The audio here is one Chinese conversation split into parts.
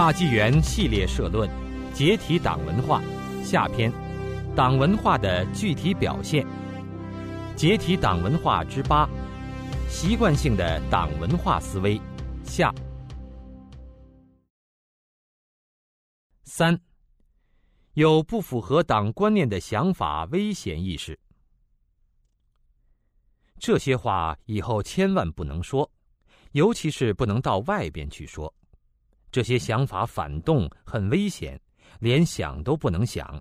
大纪元系列社论：解体党文化下篇，党文化的具体表现。解体党文化之八：习惯性的党文化思维下。三，有不符合党观念的想法危险意识。这些话以后千万不能说，尤其是不能到外边去说。这些想法反动，很危险，连想都不能想。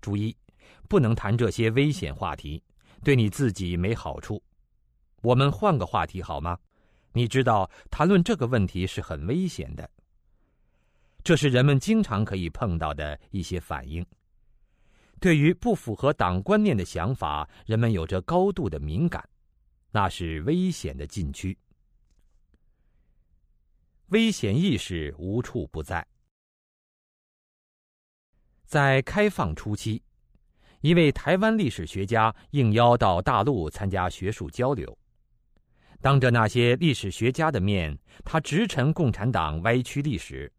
注意，不能谈这些危险话题，对你自己没好处。我们换个话题好吗？你知道，谈论这个问题是很危险的。这是人们经常可以碰到的一些反应。对于不符合党观念的想法，人们有着高度的敏感，那是危险的禁区。危险意识无处不在。在开放初期，一位台湾历史学家应邀到大陆参加学术交流，当着那些历史学家的面，他直陈共产党歪曲历史。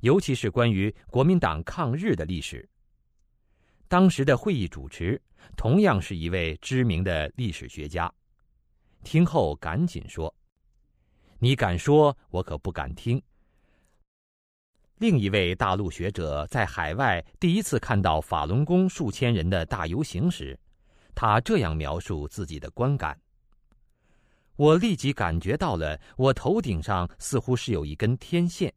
尤其是关于国民党抗日的历史。当时的会议主持同样是一位知名的历史学家，听后赶紧说：“你敢说，我可不敢听。”另一位大陆学者在海外第一次看到法轮功数千人的大游行时，他这样描述自己的观感：“我立即感觉到了，我头顶上似乎是有一根天线。”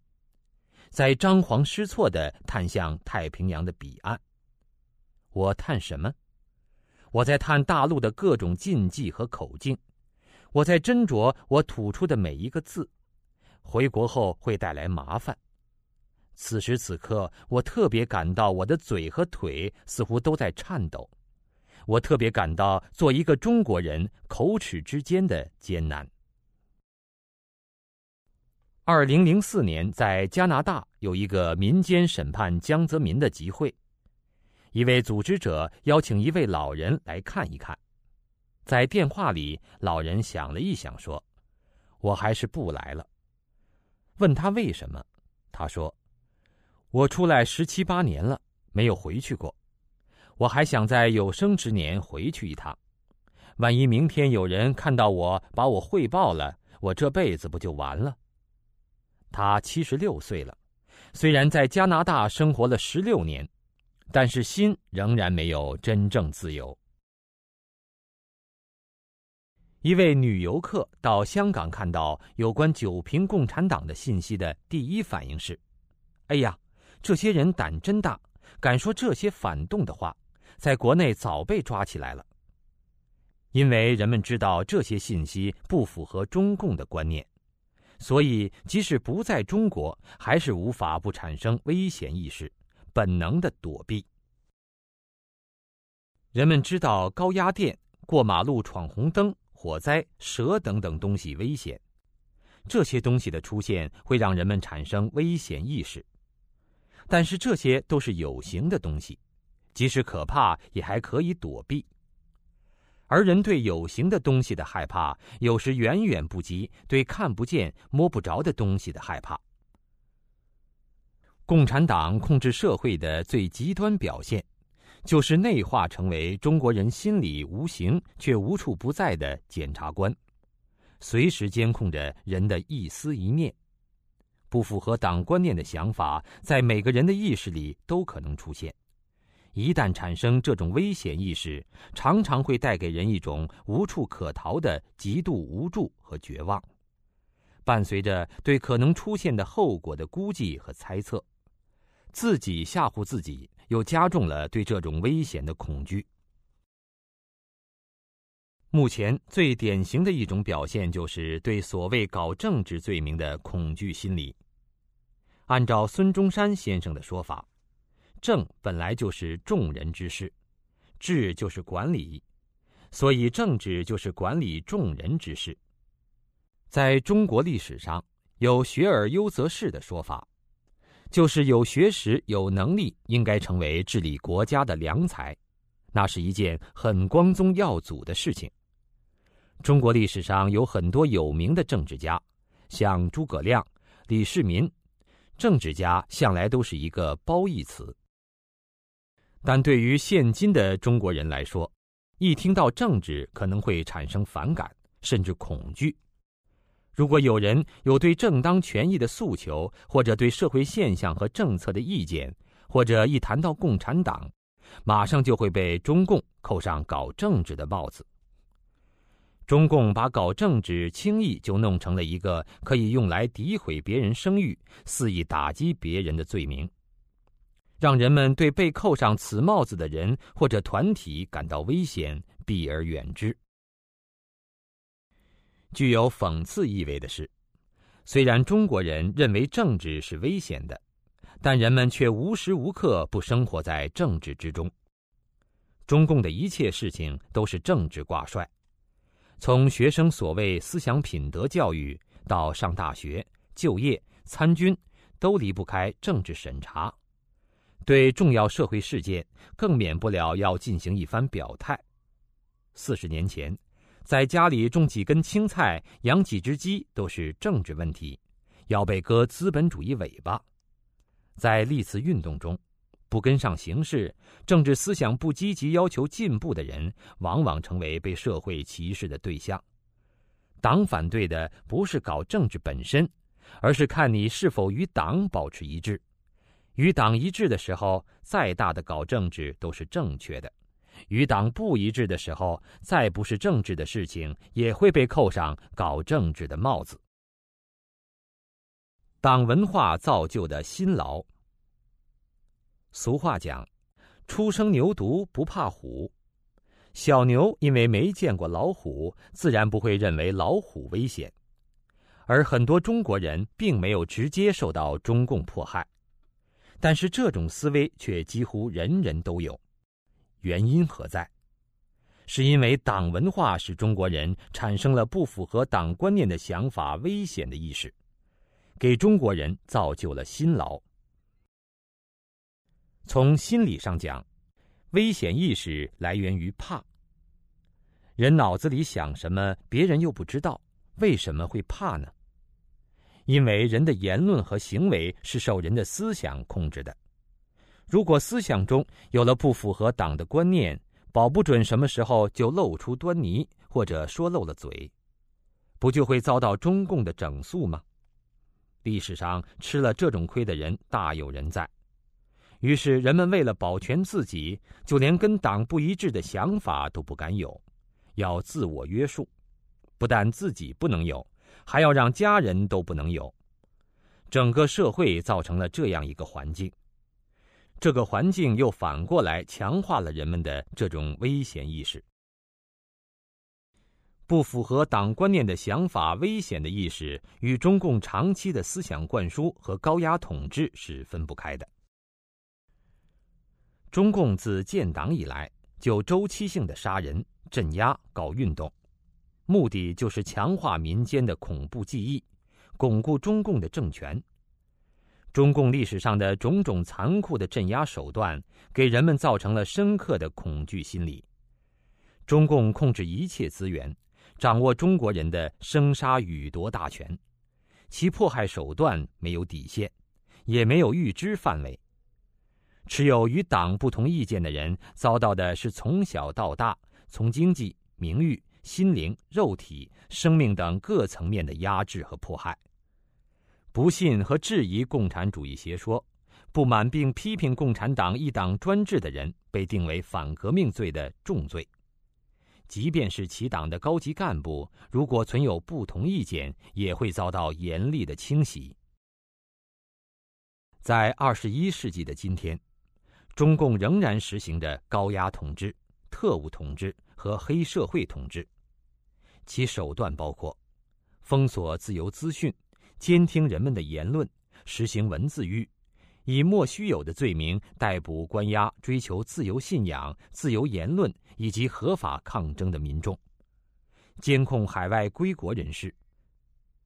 在张皇失措地探向太平洋的彼岸。我探什么？我在探大陆的各种禁忌和口径。我在斟酌我吐出的每一个字，回国后会带来麻烦。此时此刻，我特别感到我的嘴和腿似乎都在颤抖。我特别感到做一个中国人口齿之间的艰难。二零零四年，在加拿大有一个民间审判江泽民的集会，一位组织者邀请一位老人来看一看。在电话里，老人想了一想，说：“我还是不来了。”问他为什么，他说：“我出来十七八年了，没有回去过。我还想在有生之年回去一趟。万一明天有人看到我，把我汇报了，我这辈子不就完了？”他七十六岁了，虽然在加拿大生活了十六年，但是心仍然没有真正自由。一位女游客到香港看到有关九平共产党的信息的第一反应是：“哎呀，这些人胆真大，敢说这些反动的话，在国内早被抓起来了。”因为人们知道这些信息不符合中共的观念。所以，即使不在中国，还是无法不产生危险意识，本能的躲避。人们知道高压电、过马路闯红灯、火灾、蛇等等东西危险，这些东西的出现会让人们产生危险意识。但是这些都是有形的东西，即使可怕，也还可以躲避。而人对有形的东西的害怕，有时远远不及对看不见、摸不着的东西的害怕。共产党控制社会的最极端表现，就是内化成为中国人心里无形却无处不在的检察官，随时监控着人的一思一念。不符合党观念的想法，在每个人的意识里都可能出现。一旦产生这种危险意识，常常会带给人一种无处可逃的极度无助和绝望，伴随着对可能出现的后果的估计和猜测，自己吓唬自己，又加重了对这种危险的恐惧。目前最典型的一种表现，就是对所谓搞政治罪名的恐惧心理。按照孙中山先生的说法。政本来就是众人之事，治就是管理，所以政治就是管理众人之事。在中国历史上，有“学而优则仕”的说法，就是有学识、有能力，应该成为治理国家的良才，那是一件很光宗耀祖的事情。中国历史上有很多有名的政治家，像诸葛亮、李世民。政治家向来都是一个褒义词。但对于现今的中国人来说，一听到政治，可能会产生反感，甚至恐惧。如果有人有对正当权益的诉求，或者对社会现象和政策的意见，或者一谈到共产党，马上就会被中共扣上搞政治的帽子。中共把搞政治轻易就弄成了一个可以用来诋毁别人声誉、肆意打击别人的罪名，让人们对被扣上此帽子的人或者团体感到危险，避而远之。具有讽刺意味的是，虽然中国人认为政治是危险的，但人们却无时无刻不生活在政治之中。中共的一切事情都是政治挂帅。从学生所谓思想品德教育到上大学、就业、参军，都离不开政治审查。对重要社会事件，更免不了要进行一番表态。四十年前，在家里种几根青菜、养几只鸡都是政治问题，要被割资本主义尾巴。在历次运动中，不跟上形势、政治思想不积极、要求进步的人，往往成为被社会歧视的对象。党反对的不是搞政治本身，而是看你是否与党保持一致。与党一致的时候，再大的搞政治都是正确的；与党不一致的时候，再不是政治的事情，也会被扣上搞政治的帽子。党文化造就的辛劳。俗话讲：“初生牛犊不怕虎。”小牛因为没见过老虎，自然不会认为老虎危险。而很多中国人并没有直接受到中共迫害，但是这种思维却几乎人人都有。原因何在？是因为党文化使中国人产生了不符合党观念的想法、危险的意识，给中国人造就了辛劳。从心理上讲，危险意识来源于怕。人脑子里想什么，别人又不知道，为什么会怕呢？因为人的言论和行为是受人的思想控制的。如果思想中有了不符合党的观念，保不准什么时候就露出端倪，或者说漏了嘴，不就会遭到中共的整肃吗？历史上吃了这种亏的人大有人在。于是，人们为了保全自己，就连跟党不一致的想法都不敢有，要自我约束。不但自己不能有，还要让家人都不能有。整个社会造成了这样一个环境，这个环境又反过来强化了人们的这种危险意识。不符合党观念的想法、危险的意识，与中共长期的思想灌输和高压统治是分不开的。中共自建党以来，就周期性的杀人、镇压、搞运动，目的就是强化民间的恐怖记忆，巩固中共的政权。中共历史上的种种残酷的镇压手段，给人们造成了深刻的恐惧心理。中共控制一切资源，掌握中国人的生杀予夺大权，其迫害手段没有底线，也没有预知范围。持有与党不同意见的人，遭到的是从小到大，从经济、名誉、心灵、肉体、生命等各层面的压制和迫害。不信和质疑共产主义邪说、不满并批评共产党一党专制的人，被定为反革命罪的重罪。即便是其党的高级干部，如果存有不同意见，也会遭到严厉的清洗。在二十一世纪的今天。中共仍然实行着高压统治、特务统治和黑社会统治，其手段包括封锁自由资讯、监听人们的言论、实行文字狱，以莫须有的罪名逮捕、关押追求自由信仰、自由言论以及合法抗争的民众，监控海外归国人士，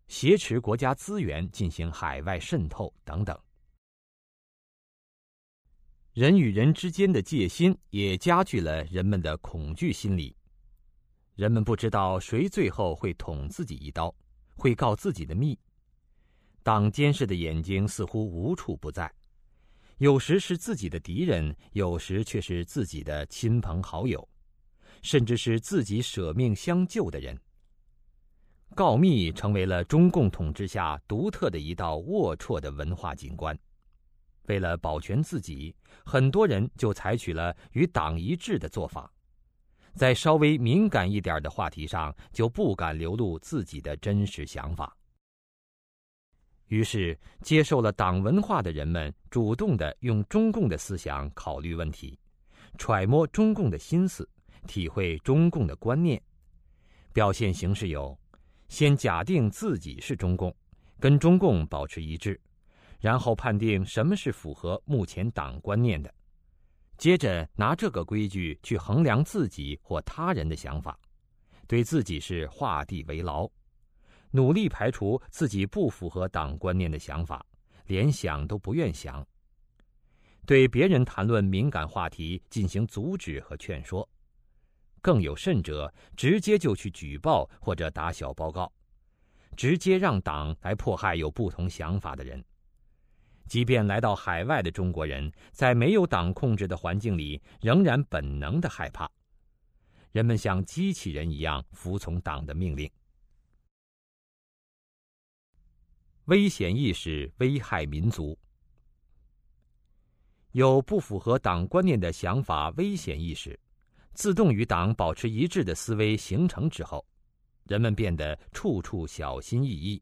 挟持国家资源进行海外渗透等等。人与人之间的戒心也加剧了人们的恐惧心理。人们不知道谁最后会捅自己一刀，会告自己的密。党监视的眼睛似乎无处不在，有时是自己的敌人，有时却是自己的亲朋好友，甚至是自己舍命相救的人。告密成为了中共统治下独特的一道龌龊的文化景观。为了保全自己，很多人就采取了与党一致的做法，在稍微敏感一点的话题上就不敢流露自己的真实想法。于是，接受了党文化的人们主动的用中共的思想考虑问题，揣摩中共的心思，体会中共的观念。表现形式有：先假定自己是中共，跟中共保持一致。然后判定什么是符合目前党观念的，接着拿这个规矩去衡量自己或他人的想法，对自己是画地为牢，努力排除自己不符合党观念的想法，连想都不愿想。对别人谈论敏感话题进行阻止和劝说，更有甚者，直接就去举报或者打小报告，直接让党来迫害有不同想法的人。即便来到海外的中国人，在没有党控制的环境里，仍然本能的害怕。人们像机器人一样服从党的命令。危险意识危害民族。有不符合党观念的想法，危险意识，自动与党保持一致的思维形成之后，人们变得处处小心翼翼，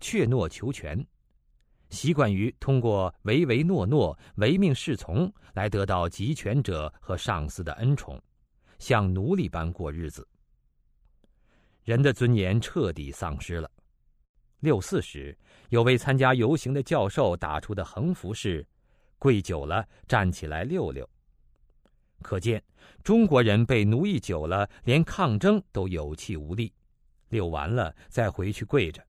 怯懦求全。习惯于通过唯唯诺诺、唯命是从来得到集权者和上司的恩宠，像奴隶般过日子。人的尊严彻底丧失了。六四时，有位参加游行的教授打出的横幅是：“跪久了，站起来溜溜。”可见，中国人被奴役久了，连抗争都有气无力，溜完了再回去跪着。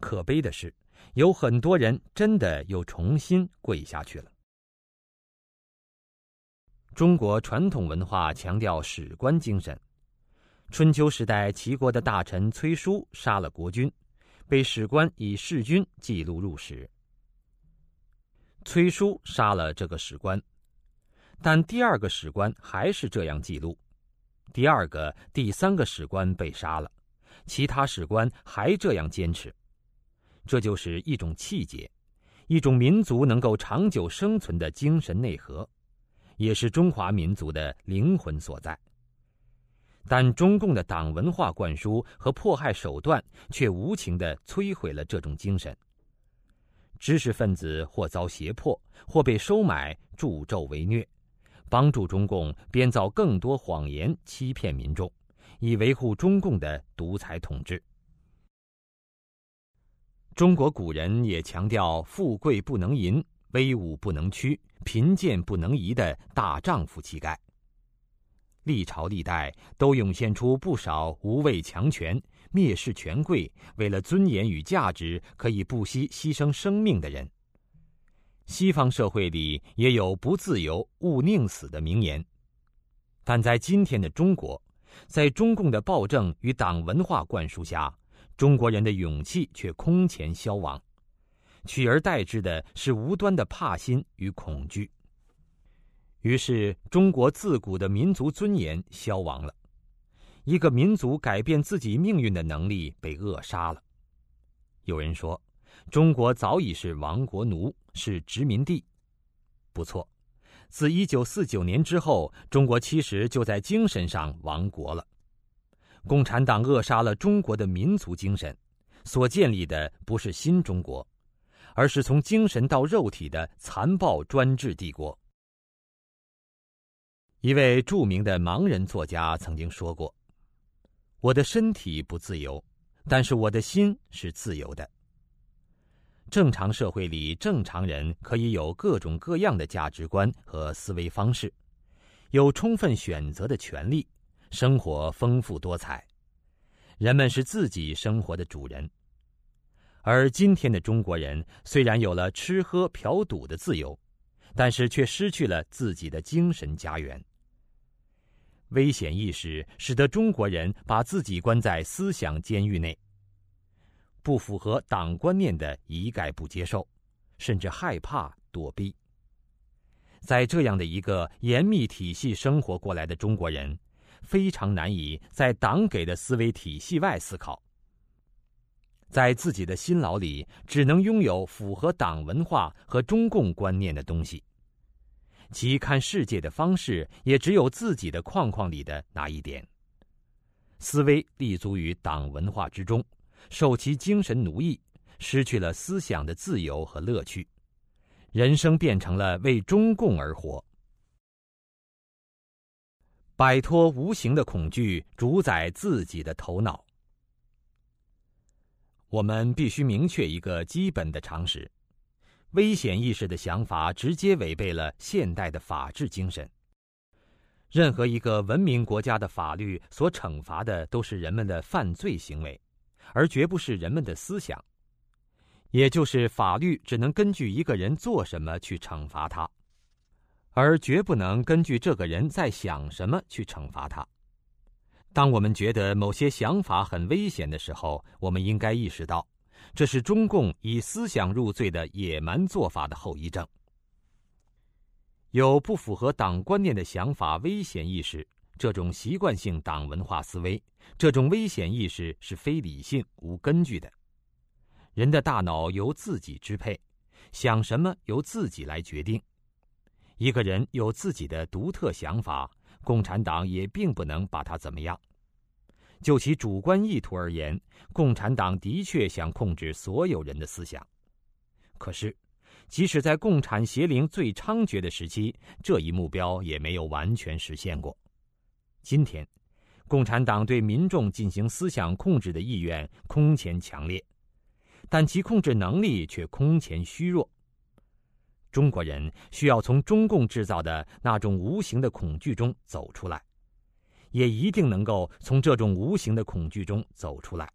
可悲的是。有很多人真的又重新跪下去了。中国传统文化强调史官精神。春秋时代，齐国的大臣崔叔杀了国君，被史官以弑君记录入史。崔叔杀了这个史官，但第二个史官还是这样记录。第二个、第三个史官被杀了，其他史官还这样坚持。这就是一种气节，一种民族能够长久生存的精神内核，也是中华民族的灵魂所在。但中共的党文化灌输和迫害手段却无情地摧毁了这种精神。知识分子或遭胁迫，或被收买助纣为虐，帮助中共编造更多谎言欺骗民众，以维护中共的独裁统治。中国古人也强调“富贵不能淫，威武不能屈，贫贱不能移”的大丈夫气概。历朝历代都涌现出不少无畏强权、蔑视权贵，为了尊严与价值可以不惜牺牲生命的人。西方社会里也有“不自由，勿宁死”的名言，但在今天的中国，在中共的暴政与党文化灌输下。中国人的勇气却空前消亡，取而代之的是无端的怕心与恐惧。于是，中国自古的民族尊严消亡了，一个民族改变自己命运的能力被扼杀了。有人说，中国早已是亡国奴，是殖民地。不错，自一九四九年之后，中国其实就在精神上亡国了。共产党扼杀了中国的民族精神，所建立的不是新中国，而是从精神到肉体的残暴专制帝国。一位著名的盲人作家曾经说过：“我的身体不自由，但是我的心是自由的。”正常社会里，正常人可以有各种各样的价值观和思维方式，有充分选择的权利。生活丰富多彩，人们是自己生活的主人。而今天的中国人虽然有了吃喝嫖赌的自由，但是却失去了自己的精神家园。危险意识使得中国人把自己关在思想监狱内。不符合党观念的一概不接受，甚至害怕躲避。在这样的一个严密体系生活过来的中国人，非常难以在党给的思维体系外思考。在自己的心脑里，只能拥有符合党文化和中共观念的东西。其看世界的方式，也只有自己的框框里的那一点。思维立足于党文化之中，受其精神奴役，失去了思想的自由和乐趣。人生变成了为中共而活，摆脱无形的恐惧，主宰自己的头脑。我们必须明确一个基本的常识：危险意识的想法直接违背了现代的法治精神。任何一个文明国家的法律所惩罚的都是人们的犯罪行为，而绝不是人们的思想。也就是法律只能根据一个人做什么去惩罚他，而绝不能根据这个人在想什么去惩罚他。当我们觉得某些想法很危险的时候，我们应该意识到，这是中共以思想入罪的野蛮做法的后遗症。有不符合党观念的想法、危险意识，这种习惯性党文化思维，这种危险意识是非理性、无根据的。人的大脑由自己支配，想什么由自己来决定。一个人有自己的独特想法，共产党也并不能把他怎么样。就其主观意图而言，共产党的确想控制所有人的思想。可是，即使在共产邪灵最猖獗的时期，这一目标也没有完全实现过。今天，共产党对民众进行思想控制的意愿空前强烈。但其控制能力却空前虚弱。中国人需要从中共制造的那种无形的恐惧中走出来，也一定能够从这种无形的恐惧中走出来，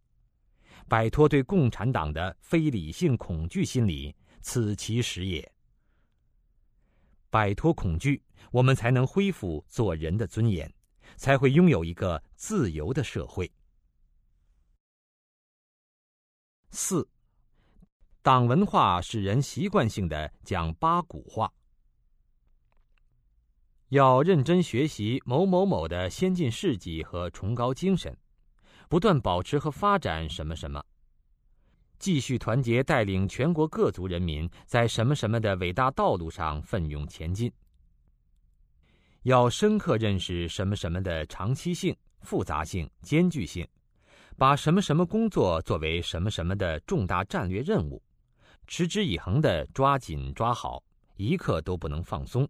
摆脱对共产党的非理性恐惧心理，此其实也。摆脱恐惧，我们才能恢复做人的尊严，才会拥有一个自由的社会。四。党文化使人习惯性的讲八股话，要认真学习某某某的先进事迹和崇高精神，不断保持和发展什么什么，继续团结带领全国各族人民在什么什么的伟大道路上奋勇前进。要深刻认识什么什么的长期性、复杂性、艰巨性，把什么什么工作作为什么什么的重大战略任务。持之以恒的抓紧抓好，一刻都不能放松。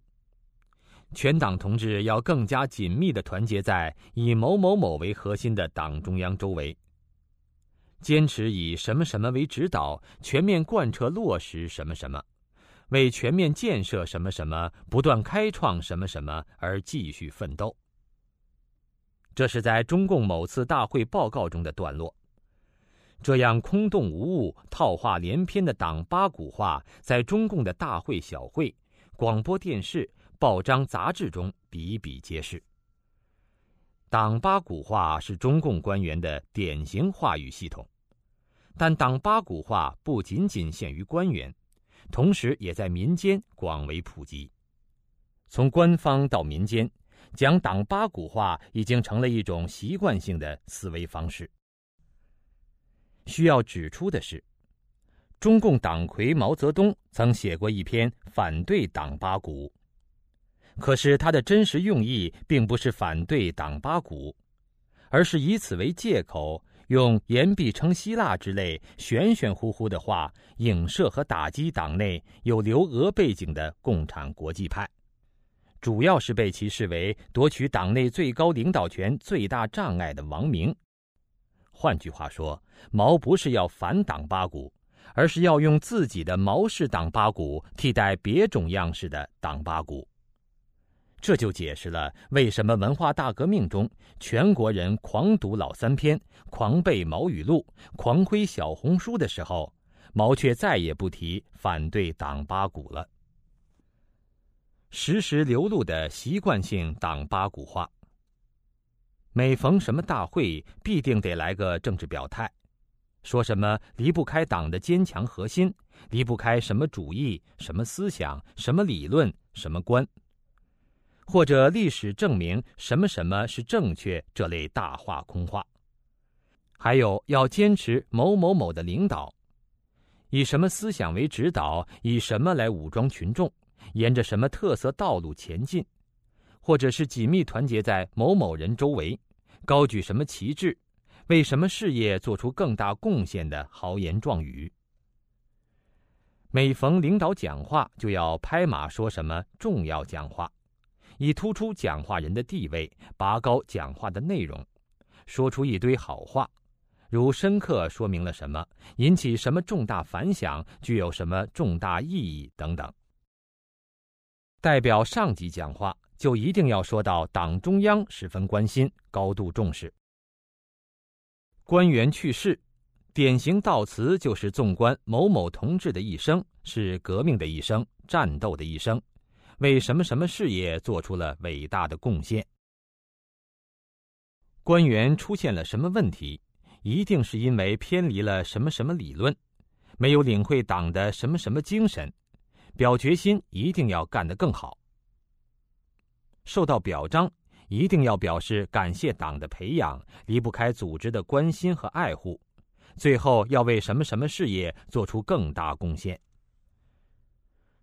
全党同志要更加紧密的团结在以某某某为核心的党中央周围，坚持以什么什么为指导，全面贯彻落实什么什么，为全面建设什么什么、不断开创什么什么而继续奋斗。这是在中共某次大会报告中的段落。这样空洞无物、套话连篇的党八股话，在中共的大会小会、广播电视、报章杂志中比比皆是。党八股话是中共官员的典型话语系统，但党八股话不仅仅限于官员，同时也在民间广为普及。从官方到民间，讲党八股话已经成了一种习惯性的思维方式。需要指出的是，中共党魁毛泽东曾写过一篇反对党八股，可是他的真实用意并不是反对党八股，而是以此为借口，用言必称希腊之类玄玄乎乎的话，影射和打击党内有留俄背景的共产国际派，主要是被其视为夺取党内最高领导权最大障碍的王明。换句话说，毛不是要反党八股，而是要用自己的毛氏党八股替代别种样式的党八股。这就解释了为什么文化大革命中全国人狂读老三篇、狂背毛语录、狂挥小红书的时候，毛却再也不提反对党八股了。时时流露的习惯性党八股话。每逢什么大会，必定得来个政治表态，说什么离不开党的坚强核心，离不开什么主义、什么思想、什么理论、什么观，或者历史证明什么什么是正确这类大话空话。还有要坚持某某某的领导，以什么思想为指导，以什么来武装群众，沿着什么特色道路前进，或者是紧密团结在某某人周围，高举什么旗帜。为什么事业做出更大贡献的豪言壮语？每逢领导讲话，就要拍马说什么重要讲话，以突出讲话人的地位，拔高讲话的内容，说出一堆好话，如深刻说明了什么，引起什么重大反响，具有什么重大意义等等。代表上级讲话，就一定要说到党中央十分关心、高度重视。官员去世，典型悼词就是纵观某某同志的一生，是革命的一生，战斗的一生，为什么什么事业做出了伟大的贡献。官员出现了什么问题，一定是因为偏离了什么什么理论，没有领会党的什么什么精神，表决心一定要干得更好，受到表彰。一定要表示感谢党的培养，离不开组织的关心和爱护。最后要为什么什么事业做出更大贡献。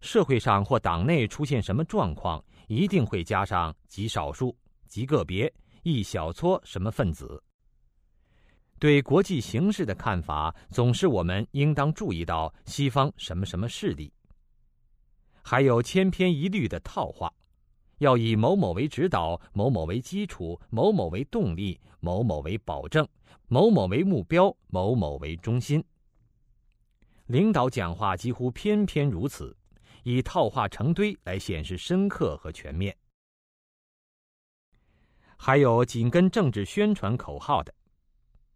社会上或党内出现什么状况，一定会加上极少数、极个别、一小撮什么分子。对国际形势的看法，总是我们应当注意到西方什么什么势力，还有千篇一律的套话。要以某某为指导，某某为基础，某某为动力，某某为保证，某某为目标，某某为中心。领导讲话几乎偏偏如此，以套话成堆来显示深刻和全面。还有紧跟政治宣传口号的，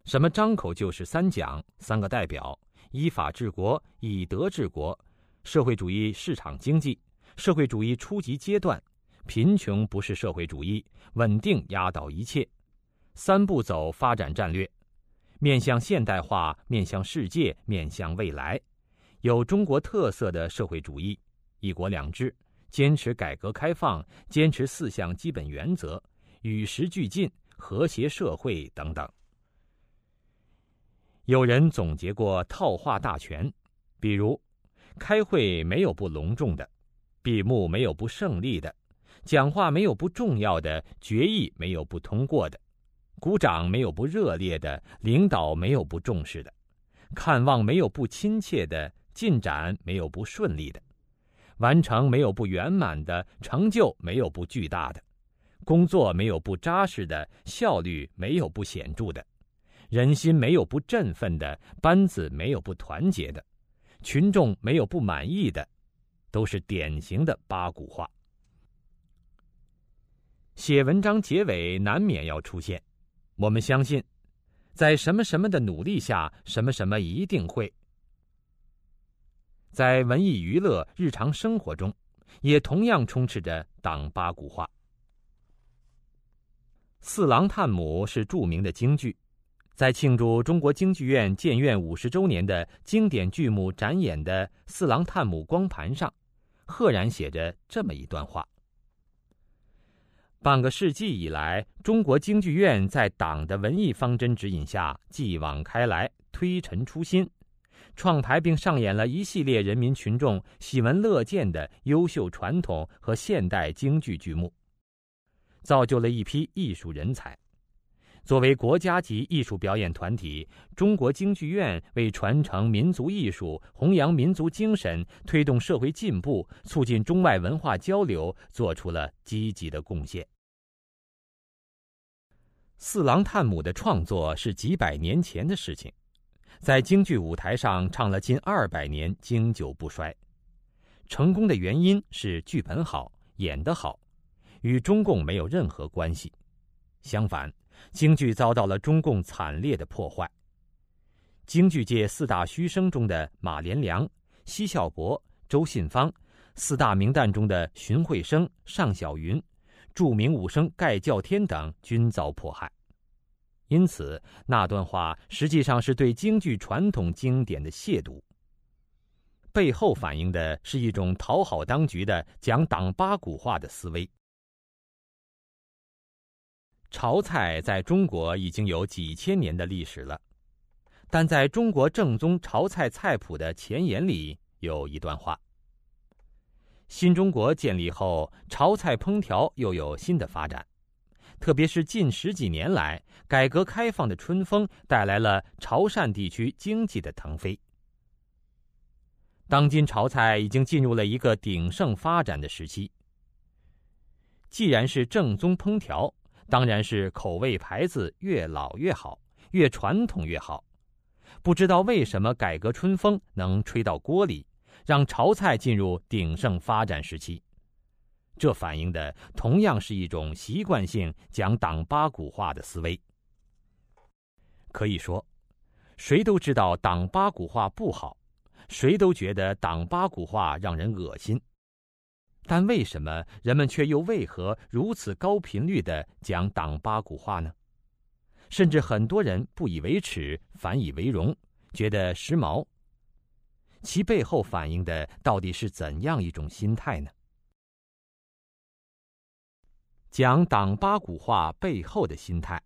什么张口就是三讲、三个代表、依法治国、以德治国、社会主义市场经济、社会主义初级阶段。贫穷不是社会主义，稳定压倒一切。三步走发展战略，面向现代化，面向世界，面向未来，有中国特色的社会主义，一国两制，坚持改革开放，坚持四项基本原则，与时俱进，和谐社会等等。有人总结过套话大全，比如，开会没有不隆重的，闭幕没有不胜利的。讲话没有不重要的，决议没有不通过的，鼓掌没有不热烈的，领导没有不重视的，看望没有不亲切的，进展没有不顺利的，完成没有不圆满的，成就没有不巨大的，工作没有不扎实的，效率没有不显著的，人心没有不振奋的，班子没有不团结的，群众没有不满意的，都是典型的八股话。写文章结尾难免要出现，我们相信，在什么什么的努力下，什么什么一定会。在文艺娱乐日常生活中，也同样充斥着党八股话。《四郎探母》是著名的京剧，在庆祝中国京剧院建院五十周年的经典剧目展演的《四郎探母》光盘上，赫然写着这么一段话。半个世纪以来，中国京剧院在党的文艺方针指引下，继往开来，推陈出新，创排并上演了一系列人民群众喜闻乐见的优秀传统和现代京剧剧目，造就了一批艺术人才。作为国家级艺术表演团体，中国京剧院为传承民族艺术、弘扬民族精神、推动社会进步、促进中外文化交流做出了积极的贡献。《四郎探母》的创作是几百年前的事情，在京剧舞台上唱了近二百年，经久不衰。成功的原因是剧本好，演得好，与中共没有任何关系。相反。京剧遭到了中共惨烈的破坏。京剧界四大须生中的马连良、奚孝伯、周信芳，四大名旦中的荀慧生、尚小云，著名武生盖叫天等均遭迫害。因此那段话实际上是对京剧传统经典的亵渎。背后反映的是一种讨好当局的讲党八股话的思维。潮菜在中国已经有几千年的历史了，但在中国正宗潮菜菜谱的前言里有一段话：新中国建立后，潮菜烹调又有新的发展，特别是近十几年来，改革开放的春风带来了潮汕地区经济的腾飞。当今潮菜已经进入了一个鼎盛发展的时期。既然是正宗烹调，当然是口味牌子越老越好，越传统越好。不知道为什么改革春风能吹到锅里，让潮菜进入鼎盛发展时期。这反映的同样是一种习惯性讲党八股话的思维。可以说，谁都知道党八股话不好。谁都觉得党八股话让人恶心，但为什么人们却又为何如此高频率的讲党八股话呢？甚至很多人不以为耻，反以为荣，觉得时髦。其背后反映的到底是怎样一种心态呢？讲党八股话背后的心态，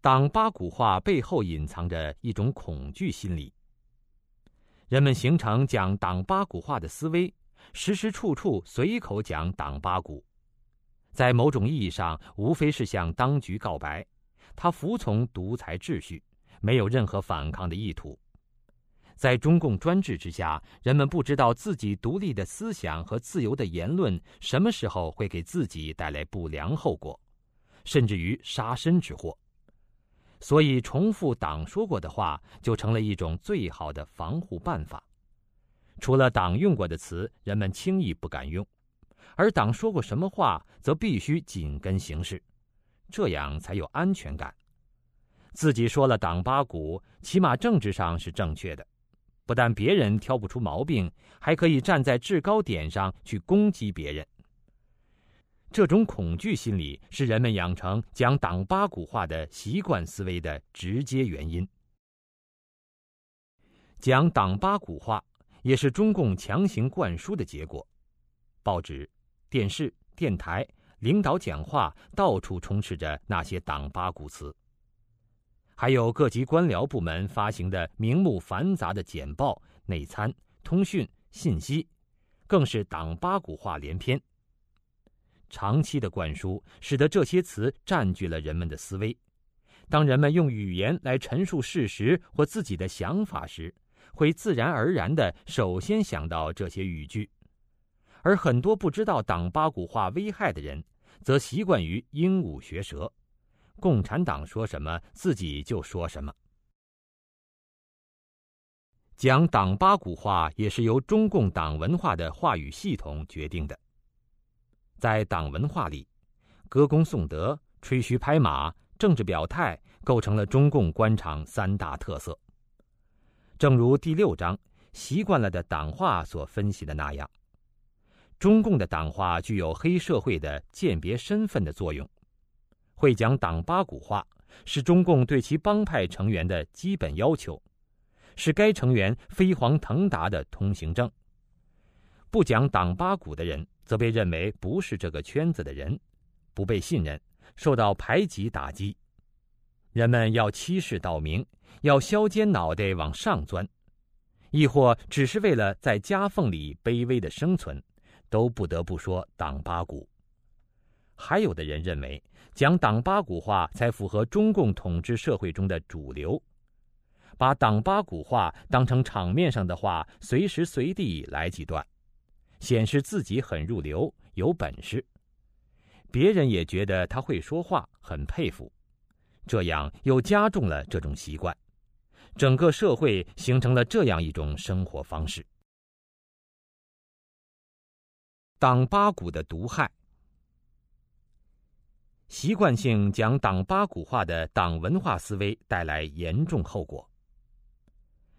党八股话背后隐藏着一种恐惧心理。人们形成讲党八股话的思维，时时处处随口讲党八股，在某种意义上，无非是向当局告白，他服从独裁秩序，没有任何反抗的意图。在中共专制之下，人们不知道自己独立的思想和自由的言论什么时候会给自己带来不良后果，甚至于杀身之祸。所以，重复党说过的话，就成了一种最好的防护办法。除了党用过的词，人们轻易不敢用；而党说过什么话，则必须紧跟形势，这样才有安全感。自己说了党八股，起码政治上是正确的，不但别人挑不出毛病，还可以站在制高点上去攻击别人。这种恐惧心理是人们养成讲党八股话的习惯思维的直接原因。讲党八股话也是中共强行灌输的结果。报纸、电视、电台、领导讲话到处充斥着那些党八股词，还有各级官僚部门发行的名目繁杂的简报、内参、通讯、信息，更是党八股话连篇。长期的灌输，使得这些词占据了人们的思维。当人们用语言来陈述事实或自己的想法时，会自然而然的首先想到这些语句。而很多不知道党八股话危害的人，则习惯于鹦鹉学舌，共产党说什么，自己就说什么。讲党八股话也是由中共党文化的话语系统决定的。在党文化里，歌功颂德、吹嘘拍马、政治表态，构成了中共官场三大特色。正如第六章“习惯了的党话”所分析的那样，中共的党话具有黑社会的鉴别身份的作用，会讲党八股话，是中共对其帮派成员的基本要求，是该成员飞黄腾达的通行证。不讲党八股的人。则被认为不是这个圈子的人，不被信任，受到排挤打击。人们要欺世盗名，要削尖脑袋往上钻，亦或只是为了在夹缝里卑微的生存，都不得不说党八股。还有的人认为，讲党八股话才符合中共统治社会中的主流，把党八股话当成场面上的话，随时随地来几段。显示自己很入流，有本事，别人也觉得他会说话，很佩服，这样又加重了这种习惯，整个社会形成了这样一种生活方式。党八股的毒害，习惯性讲党八股话的党文化思维带来严重后果，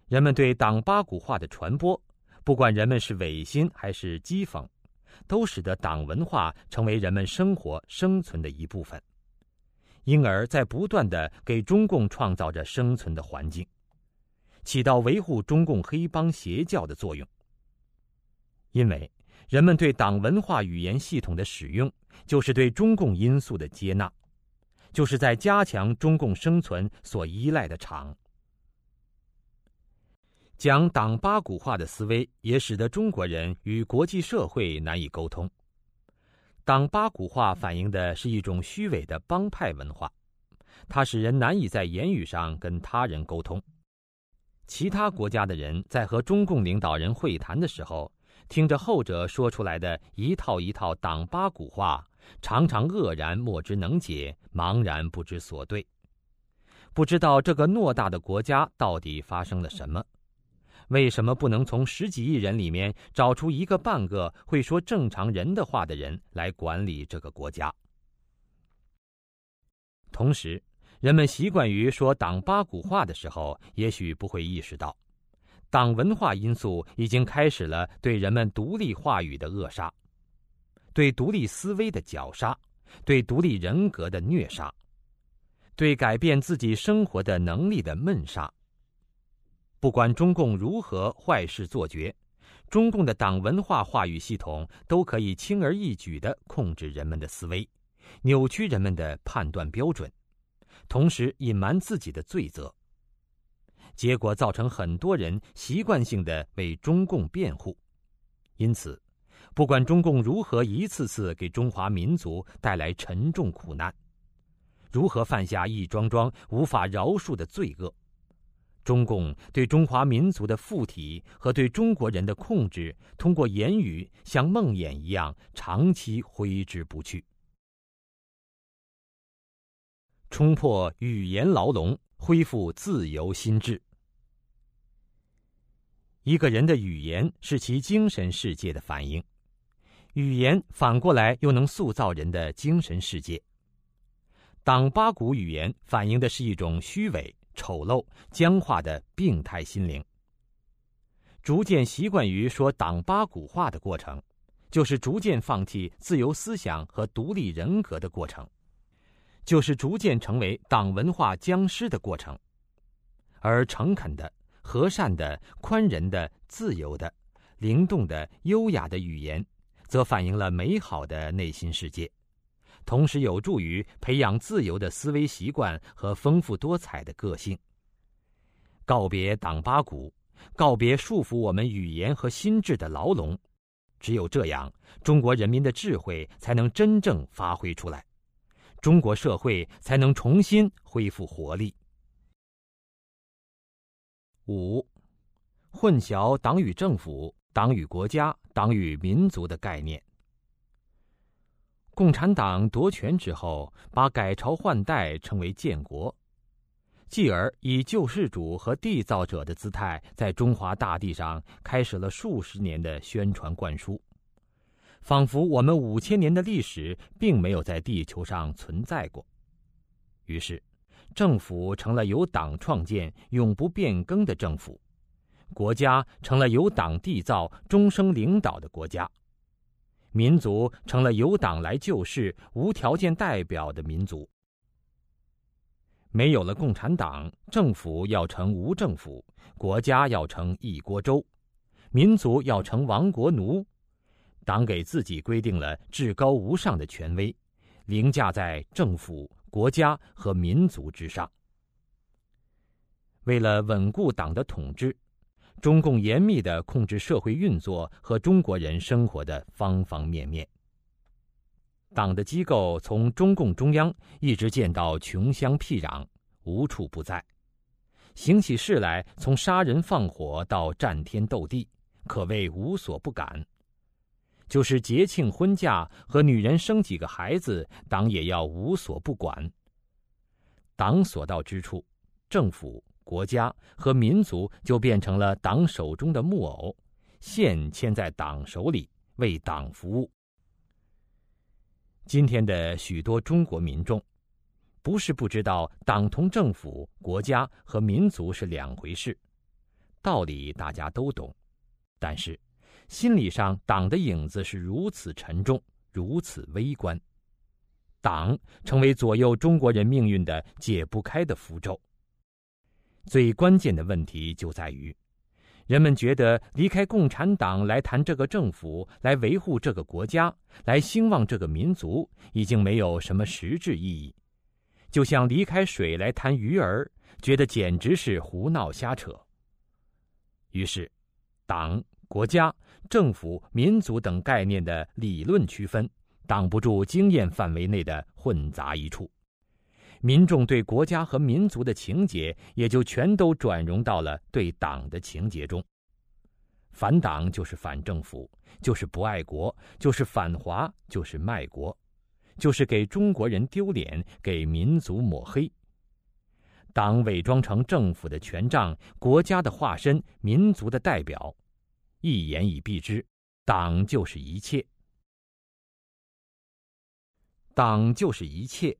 人们对党八股话的传播。不管人们是违心还是讥讽，都使得党文化成为人们生活生存的一部分。因而，在不断的给中共创造着生存的环境，起到维护中共黑帮邪教的作用。因为人们对党文化语言系统的使用，就是对中共因素的接纳，就是在加强中共生存所依赖的场。讲党八股化的思维，也使得中国人与国际社会难以沟通。党八股化反映的是一种虚伪的帮派文化，它使人难以在言语上跟他人沟通。其他国家的人在和中共领导人会谈的时候，听着后者说出来的一套一套党八股话，常常愕然莫之能解，茫然不知所对，不知道这个偌大的国家到底发生了什么。为什么不能从十几亿人里面找出一个半个会说正常人的话的人来管理这个国家？同时，人们习惯于说党八股话的时候，也许不会意识到，党文化因素已经开始了对人们独立话语的扼杀，对独立思维的绞杀，对独立人格的虐杀，对改变自己生活的能力的闷杀。不管中共如何坏事做绝，中共的党文化话语系统都可以轻而易举地控制人们的思维，扭曲人们的判断标准，同时隐瞒自己的罪责。结果造成很多人习惯性的为中共辩护。因此，不管中共如何一次次给中华民族带来沉重苦难，如何犯下一桩桩无法饶恕的罪恶。中共对中华民族的附体和对中国人的控制，通过言语像梦魇一样长期挥之不去。冲破语言牢笼，恢复自由心智。一个人的语言是其精神世界的反应，语言反过来又能塑造人的精神世界。党八股语言反映的是一种虚伪。丑陋、僵化的病态心灵，逐渐习惯于说党八股话的过程，就是逐渐放弃自由思想和独立人格的过程，就是逐渐成为党文化僵尸的过程。而诚恳的、和善的、宽仁的、自由的、灵动的、优雅的语言，则反映了美好的内心世界。同时有助于培养自由的思维习惯和丰富多彩的个性。告别党八股，告别束缚我们语言和心智的牢笼，只有这样，中国人民的智慧才能真正发挥出来，中国社会才能重新恢复活力。五，混淆党与政府、党与国家、党与民族的概念。共产党夺权之后，把改朝换代称为建国，继而以救世主和缔造者的姿态，在中华大地上开始了数十年的宣传灌输，仿佛我们五千年的历史并没有在地球上存在过。于是，政府成了由党创建、永不变更的政府，国家成了由党缔造、终生领导的国家。民族成了由党来救世、无条件代表的民族。没有了共产党，政府要成无政府，国家要成一锅粥，民族要成亡国奴。党给自己规定了至高无上的权威，凌驾在政府、国家和民族之上。为了稳固党的统治。中共严密的控制社会运作和中国人生活的方方面面。党的机构从中共中央一直建到穷乡僻壤，无处不在；行起事来，从杀人放火到战天斗地，可谓无所不敢。就是节庆婚嫁和女人生几个孩子，党也要无所不管。党所到之处，政府。国家和民族就变成了党手中的木偶，线牵在党手里，为党服务。今天的许多中国民众，不是不知道党同政府、国家和民族是两回事，道理大家都懂，但是心理上党的影子是如此沉重，如此微观。党成为左右中国人命运的解不开的符咒。最关键的问题就在于，人们觉得离开共产党来谈这个政府，来维护这个国家，来兴旺这个民族，已经没有什么实质意义，就像离开水来谈鱼儿，觉得简直是胡闹瞎扯。于是，党、国家、政府、民族等概念的理论区分，挡不住经验范围内的混杂一处。民众对国家和民族的情结，也就全都转融到了对党的情结中。反党就是反政府，就是不爱国，就是反华，就是卖国，就是给中国人丢脸，给民族抹黑。党伪装成政府的权杖，国家的化身，民族的代表，一言以蔽之，党就是一切，党就是一切。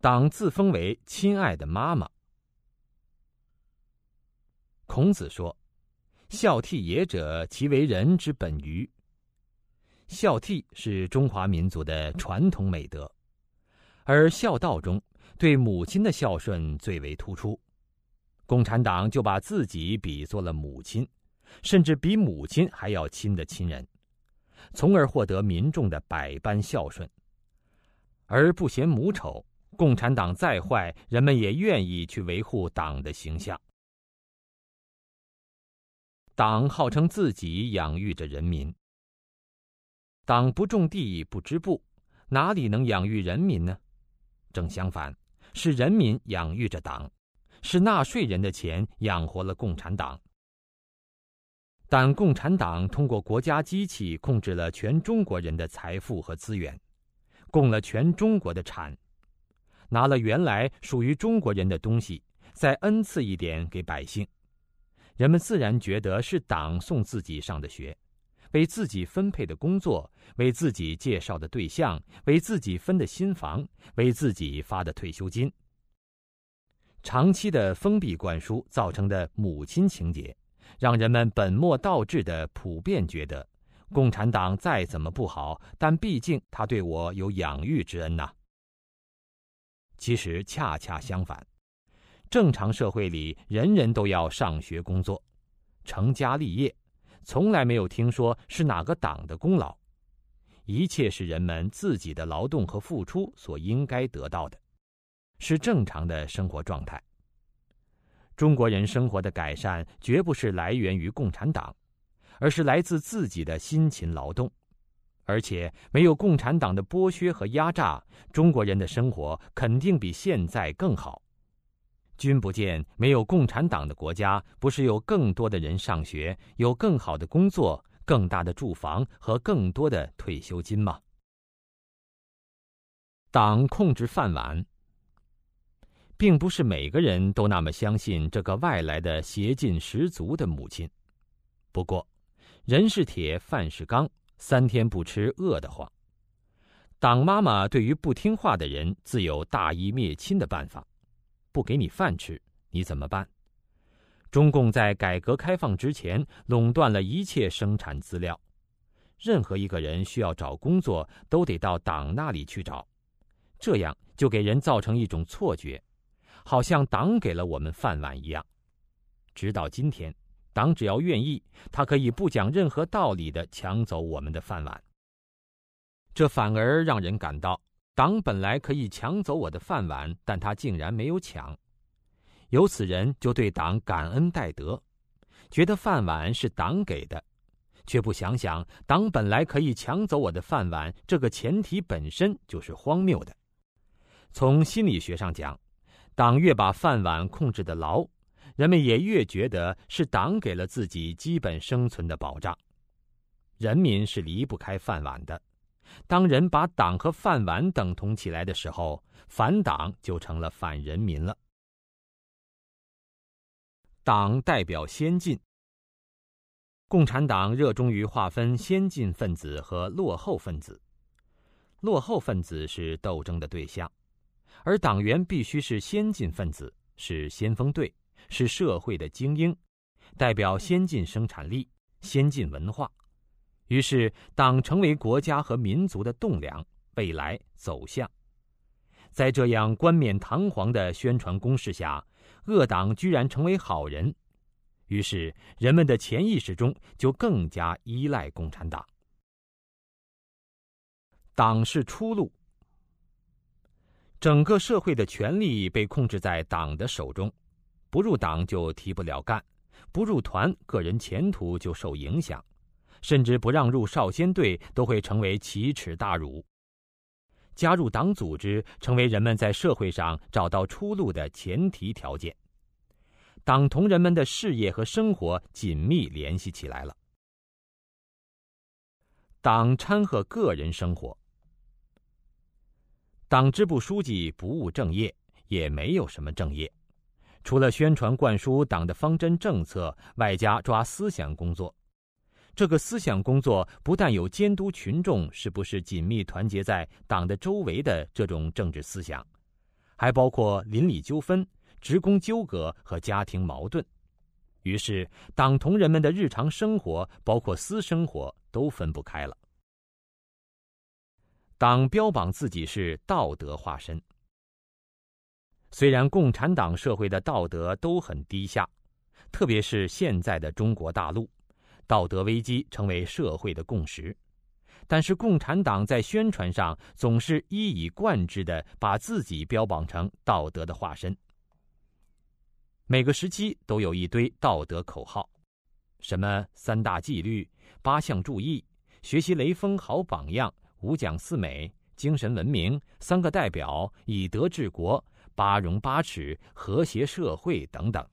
党自封为亲爱的妈妈。孔子说：“孝悌也者，其为人之本于。”孝悌是中华民族的传统美德，而孝道中对母亲的孝顺最为突出。共产党就把自己比作了母亲，甚至比母亲还要亲的亲人，从而获得民众的百般孝顺，而不嫌母丑。共产党再坏，人们也愿意去维护党的形象。党号称自己养育着人民，党不种地不织布，哪里能养育人民呢？正相反，是人民养育着党，是纳税人的钱养活了共产党。但共产党通过国家机器控制了全中国人的财富和资源，供了全中国的产。拿了原来属于中国人的东西，再恩赐一点给百姓，人们自然觉得是党送自己上的学，为自己分配的工作，为自己介绍的对象，为自己分的新房，为自己发的退休金。长期的封闭灌输造成的母亲情节，让人们本末倒置的普遍觉得，共产党再怎么不好，但毕竟他对我有养育之恩呐。其实恰恰相反，正常社会里人人都要上学、工作、成家立业，从来没有听说是哪个党的功劳，一切是人们自己的劳动和付出所应该得到的，是正常的生活状态。中国人生活的改善绝不是来源于共产党，而是来自自己的辛勤劳动。而且没有共产党的剥削和压榨，中国人的生活肯定比现在更好。君不见，没有共产党的国家，不是有更多的人上学，有更好的工作、更大的住房和更多的退休金吗？党控制饭碗，并不是每个人都那么相信这个外来的邪劲十足的母亲。不过，人是铁，饭是钢。三天不吃饿得慌。党妈妈对于不听话的人自有大义灭亲的办法，不给你饭吃，你怎么办？中共在改革开放之前垄断了一切生产资料，任何一个人需要找工作都得到党那里去找，这样就给人造成一种错觉，好像党给了我们饭碗一样。直到今天。党只要愿意，他可以不讲任何道理的抢走我们的饭碗。这反而让人感到，党本来可以抢走我的饭碗，但他竟然没有抢。有此人就对党感恩戴德，觉得饭碗是党给的，却不想想党本来可以抢走我的饭碗，这个前提本身就是荒谬的。从心理学上讲，党越把饭碗控制的牢。人们也越觉得是党给了自己基本生存的保障，人民是离不开饭碗的。当人把党和饭碗等同起来的时候，反党就成了反人民了。党代表先进，共产党热衷于划分先进分子和落后分子，落后分子是斗争的对象，而党员必须是先进分子，是先锋队。是社会的精英，代表先进生产力、先进文化。于是党成为国家和民族的栋梁、未来走向。在这样冠冕堂皇的宣传攻势下，恶党居然成为好人，于是人们的潜意识中就更加依赖共产党。党是出路，整个社会的权力被控制在党的手中，不入党就提不了干，不入团个人前途就受影响，甚至不让入少先队都会成为奇耻大辱。加入党组织，成为人们在社会上找到出路的前提条件。党同人们的事业和生活紧密联系起来了。党掺和个人生活，党支部书记不务正业，也没有什么正业，除了宣传灌输党的方针政策，外加抓思想工作。这个思想工作不但有监督群众是不是紧密团结在党的周围的这种政治思想，还包括邻里纠纷、职工纠葛和家庭矛盾。于是，党同人们的日常生活，包括私生活，都分不开了。党标榜自己是道德化身，虽然共产党社会的道德都很低下，特别是现在的中国大陆。道德危机成为社会的共识，但是共产党在宣传上总是一以贯之的把自己标榜成道德的化身。每个时期都有一堆道德口号，什么三大纪律、八项注意、学习雷锋好榜样、五讲四美、精神文明、三个代表、以德治国、八荣八耻、和谐社会等等。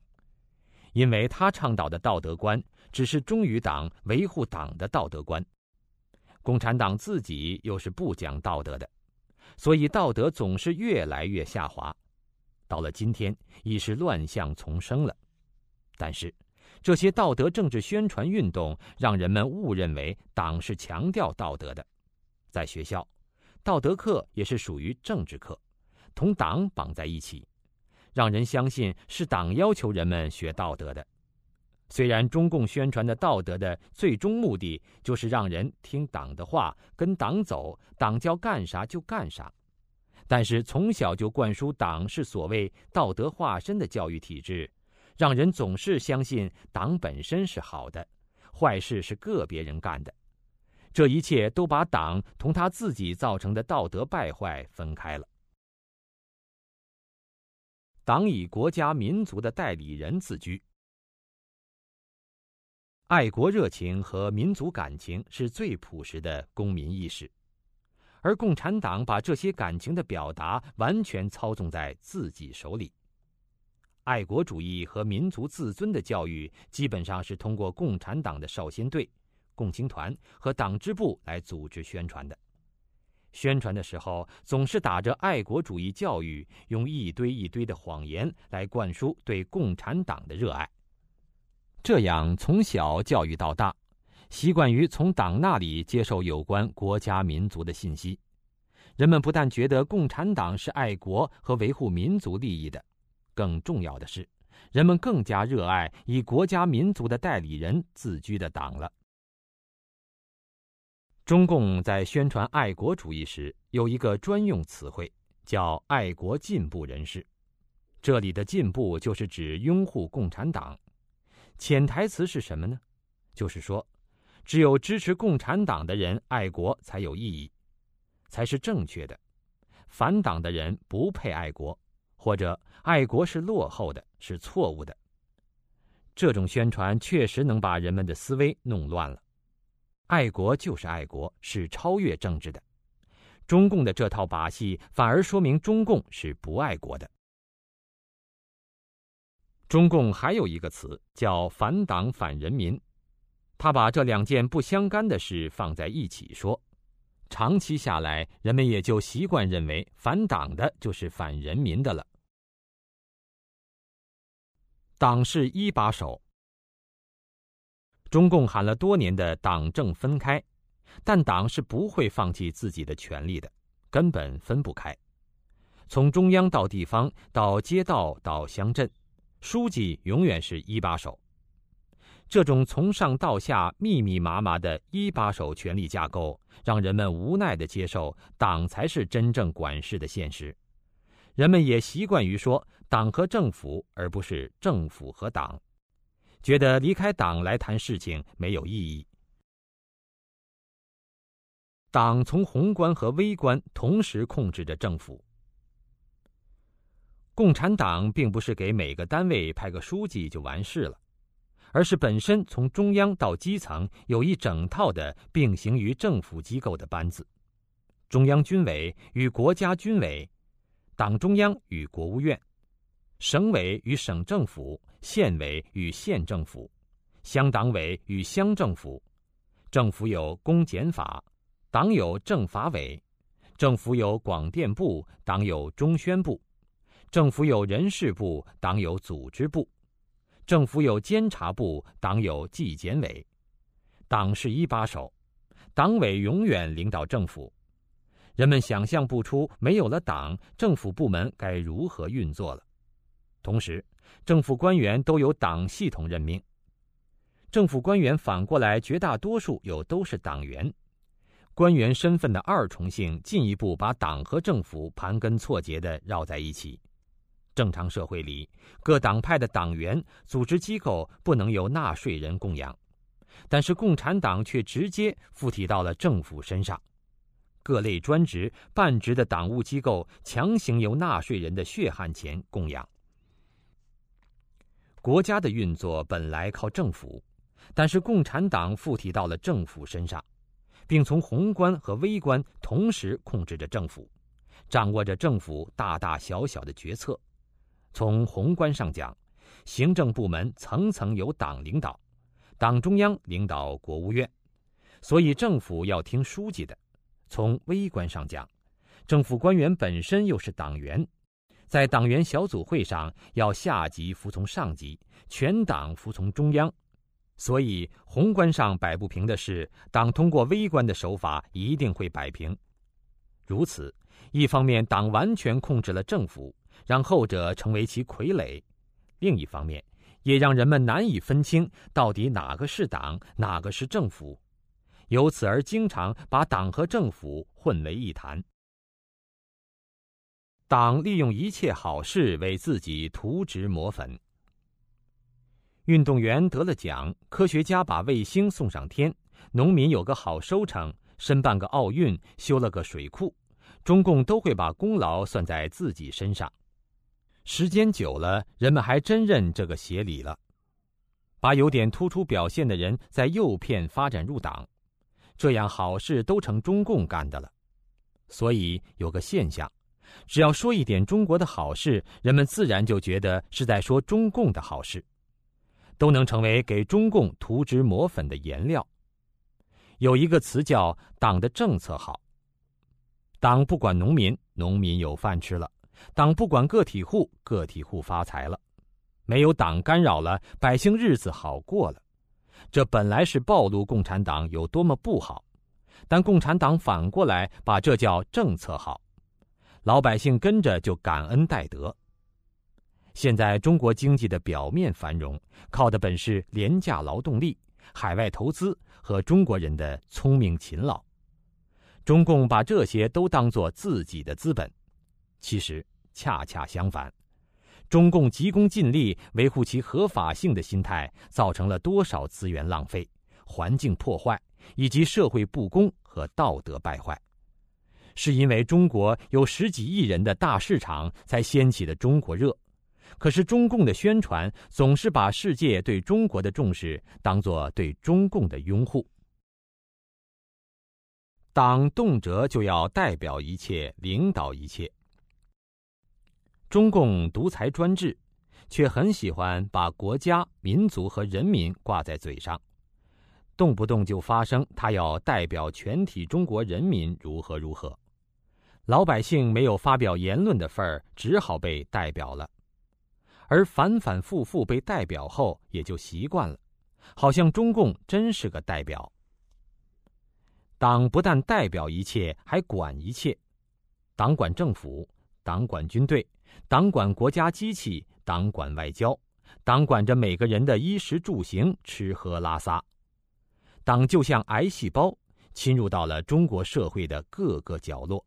因为他倡导的道德观。只是忠于党、维护党的道德观，共产党自己又是不讲道德的，所以道德总是越来越下滑。到了今天，已是乱象丛生了。但是，这些道德政治宣传运动让人们误认为党是强调道德的。在学校，道德课也是属于政治课，同党绑在一起，让人相信是党要求人们学道德的。虽然中共宣传的道德的最终目的就是让人听党的话，跟党走，党叫干啥就干啥，但是从小就灌输党是所谓道德化身的教育体制，让人总是相信党本身是好的，坏事是个别人干的，这一切都把党同他自己造成的道德败坏分开了。党以国家民族的代理人自居。爱国热情和民族感情是最朴实的公民意识，而共产党把这些感情的表达完全操纵在自己手里。爱国主义和民族自尊的教育基本上是通过共产党的少先队、共青团和党支部来组织宣传的。宣传的时候总是打着爱国主义教育，用一堆一堆的谎言来灌输对共产党的热爱。这样从小教育到大，习惯于从党那里接受有关国家民族的信息，人们不但觉得共产党是爱国和维护民族利益的，更重要的是，人们更加热爱以国家民族的代理人自居的党了。中共在宣传爱国主义时有一个专用词汇，叫“爱国进步人士”，这里的“进步”就是指拥护共产党。潜台词是什么呢？就是说，只有支持共产党的人爱国才有意义，才是正确的。反党的人不配爱国，或者爱国是落后的，是错误的。这种宣传确实能把人们的思维弄乱了。爱国就是爱国，是超越政治的。中共的这套把戏，反而说明中共是不爱国的。中共还有一个词叫“反党反人民”，他把这两件不相干的事放在一起说，长期下来，人们也就习惯认为反党的就是反人民的了。党是一把手，中共喊了多年的党政分开，但党是不会放弃自己的权利的，根本分不开。从中央到地方，到街道到乡镇。书记永远是一把手，这种从上到下密密麻麻的一把手权力架构，让人们无奈地接受党才是真正管事的现实。人们也习惯于说党和政府，而不是政府和党，觉得离开党来谈事情没有意义。党从宏观和微观同时控制着政府。共产党并不是给每个单位派个书记就完事了，而是本身从中央到基层有一整套的并行于政府机构的班子：中央军委与国家军委，党中央与国务院，省委与省政府，县委与县政府，乡党委与乡政府。政府有公检法，党有政法委；政府有广电部，党有中宣部。政府有人事部，党有组织部；政府有监察部，党有纪检委。党是一把手，党委永远领导政府。人们想象不出没有了党，政府部门该如何运作了。同时，政府官员都由党系统任命。政府官员反过来，绝大多数又都是党员。官员身份的二重性，进一步把党和政府盘根错节地绕在一起。正常社会里，各党派的党员组织机构不能由纳税人供养，但是共产党却直接附体到了政府身上。各类专职、半职的党务机构强行由纳税人的血汗钱供养。国家的运作本来靠政府，但是共产党附体到了政府身上，并从宏观和微观同时控制着政府，掌握着政府大大小小的决策。从宏观上讲，行政部门层层由党领导，党中央领导国务院，所以政府要听书记的。从微观上讲，政府官员本身又是党员，在党员小组会上要下级服从上级，全党服从中央，所以宏观上摆不平的事，党通过微观的手法一定会摆平。如此，一方面党完全控制了政府。让后者成为其傀儡，另一方面，也让人们难以分清到底哪个是党，哪个是政府，由此而经常把党和政府混为一谈。党利用一切好事为自己涂脂抹粉。运动员得了奖，科学家把卫星送上天，农民有个好收成，申办个奥运，修了个水库，中共都会把功劳算在自己身上。时间久了，人们还真认这个协理了，把有点突出表现的人在诱骗发展入党，这样好事都成中共干的了。所以有个现象，只要说一点中国的好事，人们自然就觉得是在说中共的好事，都能成为给中共涂脂抹粉的颜料。有一个词叫“党的政策好”，党不管农民，农民有饭吃了。党不管个体户，个体户发财了；没有党干扰了，百姓日子好过了。这本来是暴露共产党有多么不好，但共产党反过来把这叫政策好，老百姓跟着就感恩戴德。现在中国经济的表面繁荣，靠的本是廉价劳动力、海外投资和中国人的聪明勤劳。中共把这些都当作自己的资本。其实恰恰相反，中共急功近利、维护其合法性的心态，造成了多少资源浪费、环境破坏以及社会不公和道德败坏？是因为中国有十几亿人的大市场，才掀起的中国热。可是中共的宣传总是把世界对中国的重视当作对中共的拥护。党动辄就要代表一切、领导一切。中共独裁专制，却很喜欢把国家、民族和人民挂在嘴上，动不动就发声，他要代表全体中国人民如何如何，老百姓没有发表言论的份儿，只好被代表了，而反反复复被代表后，也就习惯了，好像中共真是个代表。党不但代表一切，还管一切，党管政府，党管军队。党管国家机器，党管外交，党管着每个人的衣食住行、吃喝拉撒。党就像癌细胞，侵入到了中国社会的各个角落。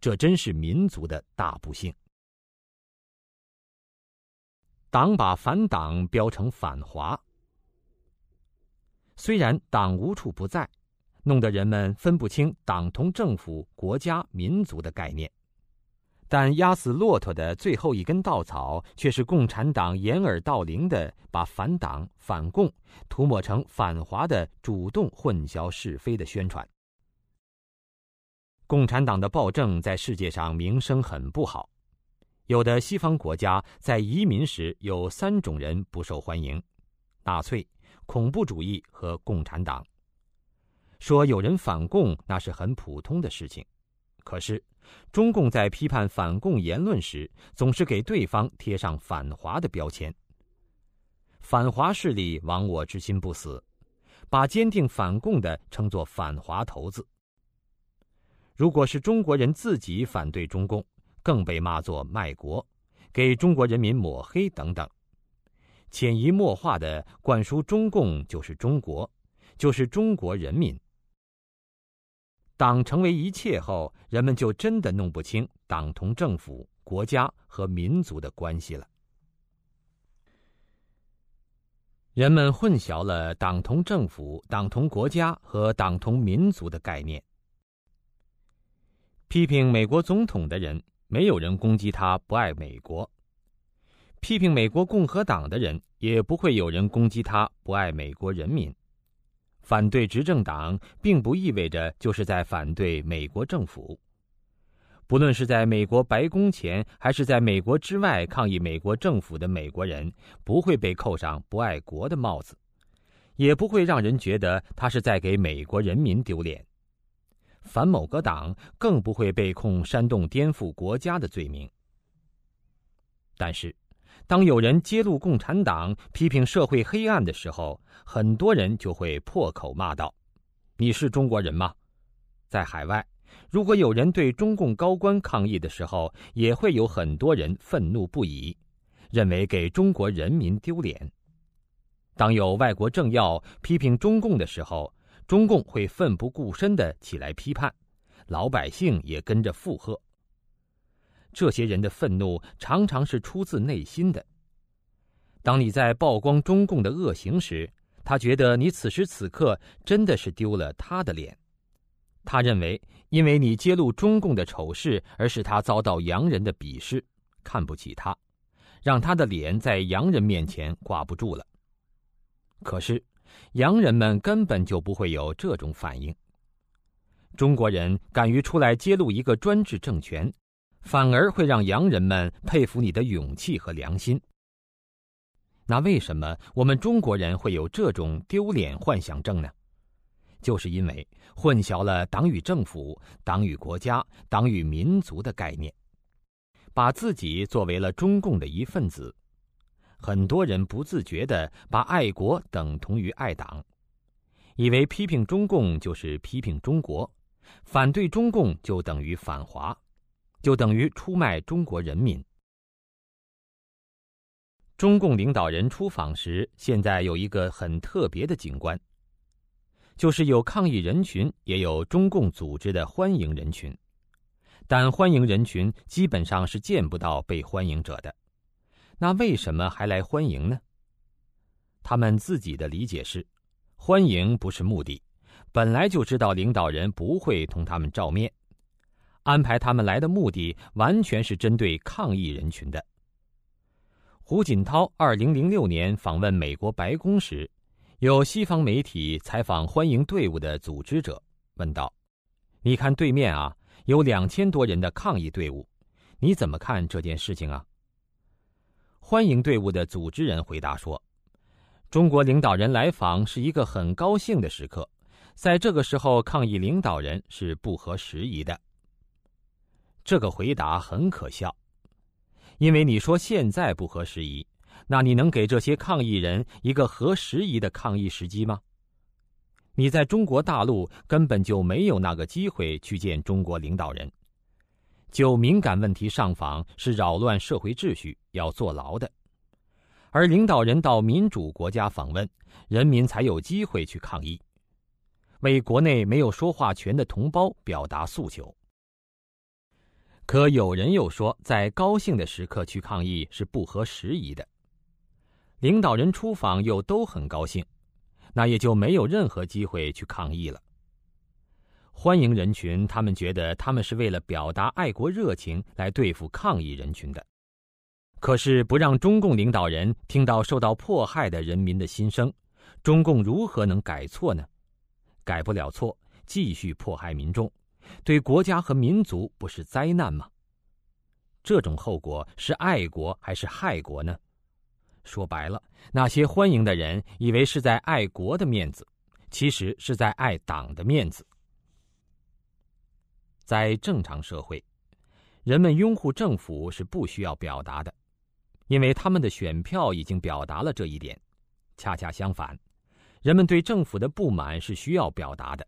这真是民族的大不幸。党把反党标成反华，虽然党无处不在，弄得人们分不清党同政府、国家、民族的概念，但压死骆驼的最后一根稻草，却是共产党掩耳盗铃的把反党、反共涂抹成反华的主动混淆是非的宣传。共产党的暴政在世界上名声很不好。有的西方国家在移民时有三种人不受欢迎：纳粹、恐怖主义和共产党。说有人反共那是很普通的事情，可是中共在批判反共言论时，总是给对方贴上反华的标签。反华势力亡我之心不死，把坚定反共的称作反华头子。如果是中国人自己反对中共，更被骂作卖国，给中国人民抹黑等等，潜移默化的灌输中共就是中国，就是中国人民。党成为一切后，人们就真的弄不清党同政府、国家和民族的关系了。人们混淆了党同政府、党同国家和党同民族的概念。批评美国总统的人。没有人攻击他不爱美国，批评美国共和党的人也不会有人攻击他不爱美国人民。反对执政党并不意味着就是在反对美国政府。不论是在美国白宫前还是在美国之外抗议美国政府的美国人，不会被扣上不爱国的帽子，也不会让人觉得他是在给美国人民丢脸。反某个党更不会被控煽动颠覆国家的罪名。但是，当有人揭露共产党、批评社会黑暗的时候，很多人就会破口骂道：“你是中国人吗？”在海外，如果有人对中共高官抗议的时候，也会有很多人愤怒不已，认为给中国人民丢脸。当有外国政要批评中共的时候，中共会奋不顾身的起来批判，老百姓也跟着附和。这些人的愤怒常常是出自内心的。当你在曝光中共的恶行时，他觉得你此时此刻真的是丢了他的脸。他认为，因为你揭露中共的丑事，而使他遭到洋人的鄙视，看不起他，让他的脸在洋人面前挂不住了。可是。洋人们根本就不会有这种反应。中国人敢于出来揭露一个专制政权，反而会让洋人们佩服你的勇气和良心。那为什么我们中国人会有这种丢脸幻想症呢？就是因为混淆了党与政府、党与国家、党与民族的概念，把自己作为了中共的一份子。很多人不自觉地把爱国等同于爱党，以为批评中共就是批评中国，反对中共就等于反华，就等于出卖中国人民。中共领导人出访时，现在有一个很特别的景观，就是有抗议人群，也有中共组织的欢迎人群，但欢迎人群基本上是见不到被欢迎者的。那为什么还来欢迎呢？他们自己的理解是，欢迎不是目的，本来就知道领导人不会同他们照面，安排他们来的目的完全是针对抗议人群的。胡锦涛二零零六年访问美国白宫时，有西方媒体采访欢迎队伍的组织者，问道：“你看对面啊，有两千多人的抗议队伍，你怎么看这件事情啊？”欢迎队伍的组织人回答说：“中国领导人来访是一个很高兴的时刻，在这个时候抗议领导人是不合时宜的。”这个回答很可笑，因为你说现在不合时宜，那你能给这些抗议人一个合时宜的抗议时机吗？你在中国大陆根本就没有那个机会去见中国领导人。就敏感问题上访是扰乱社会秩序，要坐牢的。而领导人到民主国家访问，人民才有机会去抗议，为国内没有说话权的同胞表达诉求。可有人又说，在高兴的时刻去抗议是不合时宜的。领导人出访又都很高兴，那也就没有任何机会去抗议了。欢迎人群，他们觉得他们是为了表达爱国热情来对付抗议人群的。可是不让中共领导人听到受到迫害的人民的心声，中共如何能改错呢？改不了错，继续迫害民众，对国家和民族不是灾难吗？这种后果是爱国还是害国呢？说白了，那些欢迎的人以为是在爱国的面子，其实是在爱党的面子。在正常社会，人们拥护政府是不需要表达的。因为他们的选票已经表达了这一点，恰恰相反，人们对政府的不满是需要表达的。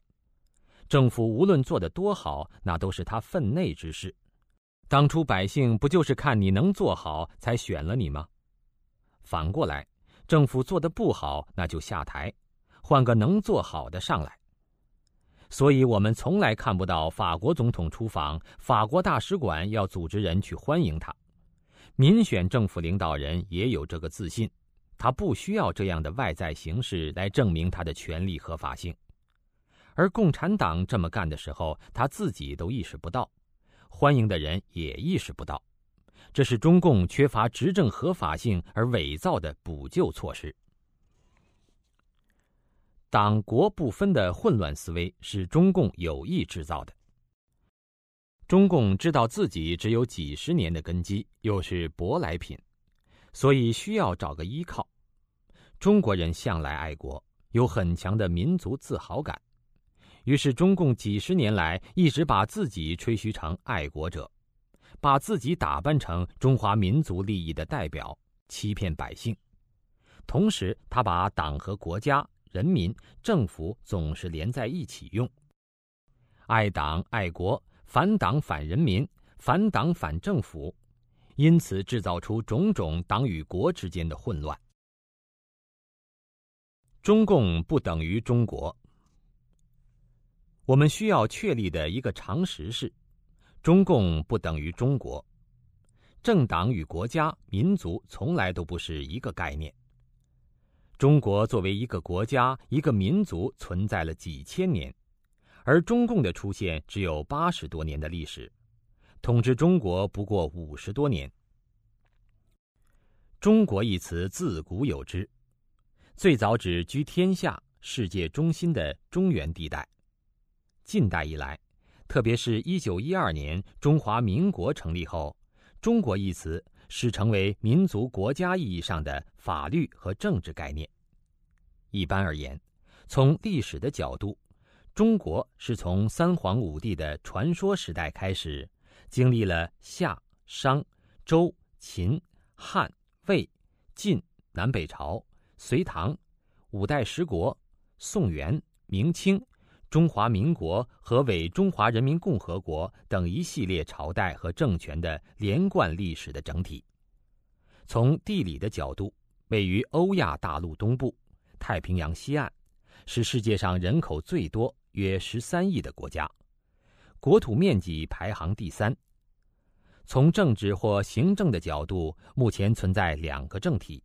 政府无论做得多好，那都是他分内之事。当初百姓不就是看你能做好才选了你吗？反过来，政府做得不好，那就下台，换个能做好的上来。所以我们从来看不到法国总统出访，法国大使馆要组织人去欢迎他。民选政府领导人也有这个自信，他不需要这样的外在形式来证明他的权利合法性。而共产党这么干的时候，他自己都意识不到，欢迎的人也意识不到，这是中共缺乏执政合法性而伪造的补救措施。党国不分的混乱思维是中共有意制造的。中共知道自己只有几十年的根基，又是舶来品，所以需要找个依靠。中国人向来爱国，有很强的民族自豪感，于是中共几十年来一直把自己吹嘘成爱国者，把自己打扮成中华民族利益的代表，欺骗百姓。同时，他把党和国家、人民、政府总是连在一起用，爱党爱国。反党反人民，反党反政府，因此制造出种种党与国之间的混乱。中共不等于中国。我们需要确立的一个常识是：中共不等于中国。政党与国家、民族从来都不是一个概念。中国作为一个国家、一个民族存在了几千年。而中共的出现只有八十多年的历史，统治中国不过五十多年。中国一词自古有之，最早指居天下、世界中心的中原地带。近代以来，特别是一九一二年中华民国成立后，“中国”一词是成为民族国家意义上的法律和政治概念。一般而言，从历史的角度。中国是从三皇五帝的传说时代开始，经历了夏、商、周、秦、汉、魏、晋、南北朝、隋唐、五代十国、宋元、明清、中华民国和伪中华人民共和国等一系列朝代和政权的连贯历史的整体。从地理的角度，位于欧亚大陆东部，太平洋西岸，是世界上人口最多。约十三亿的国家，国土面积排行第三。从政治或行政的角度，目前存在两个政体：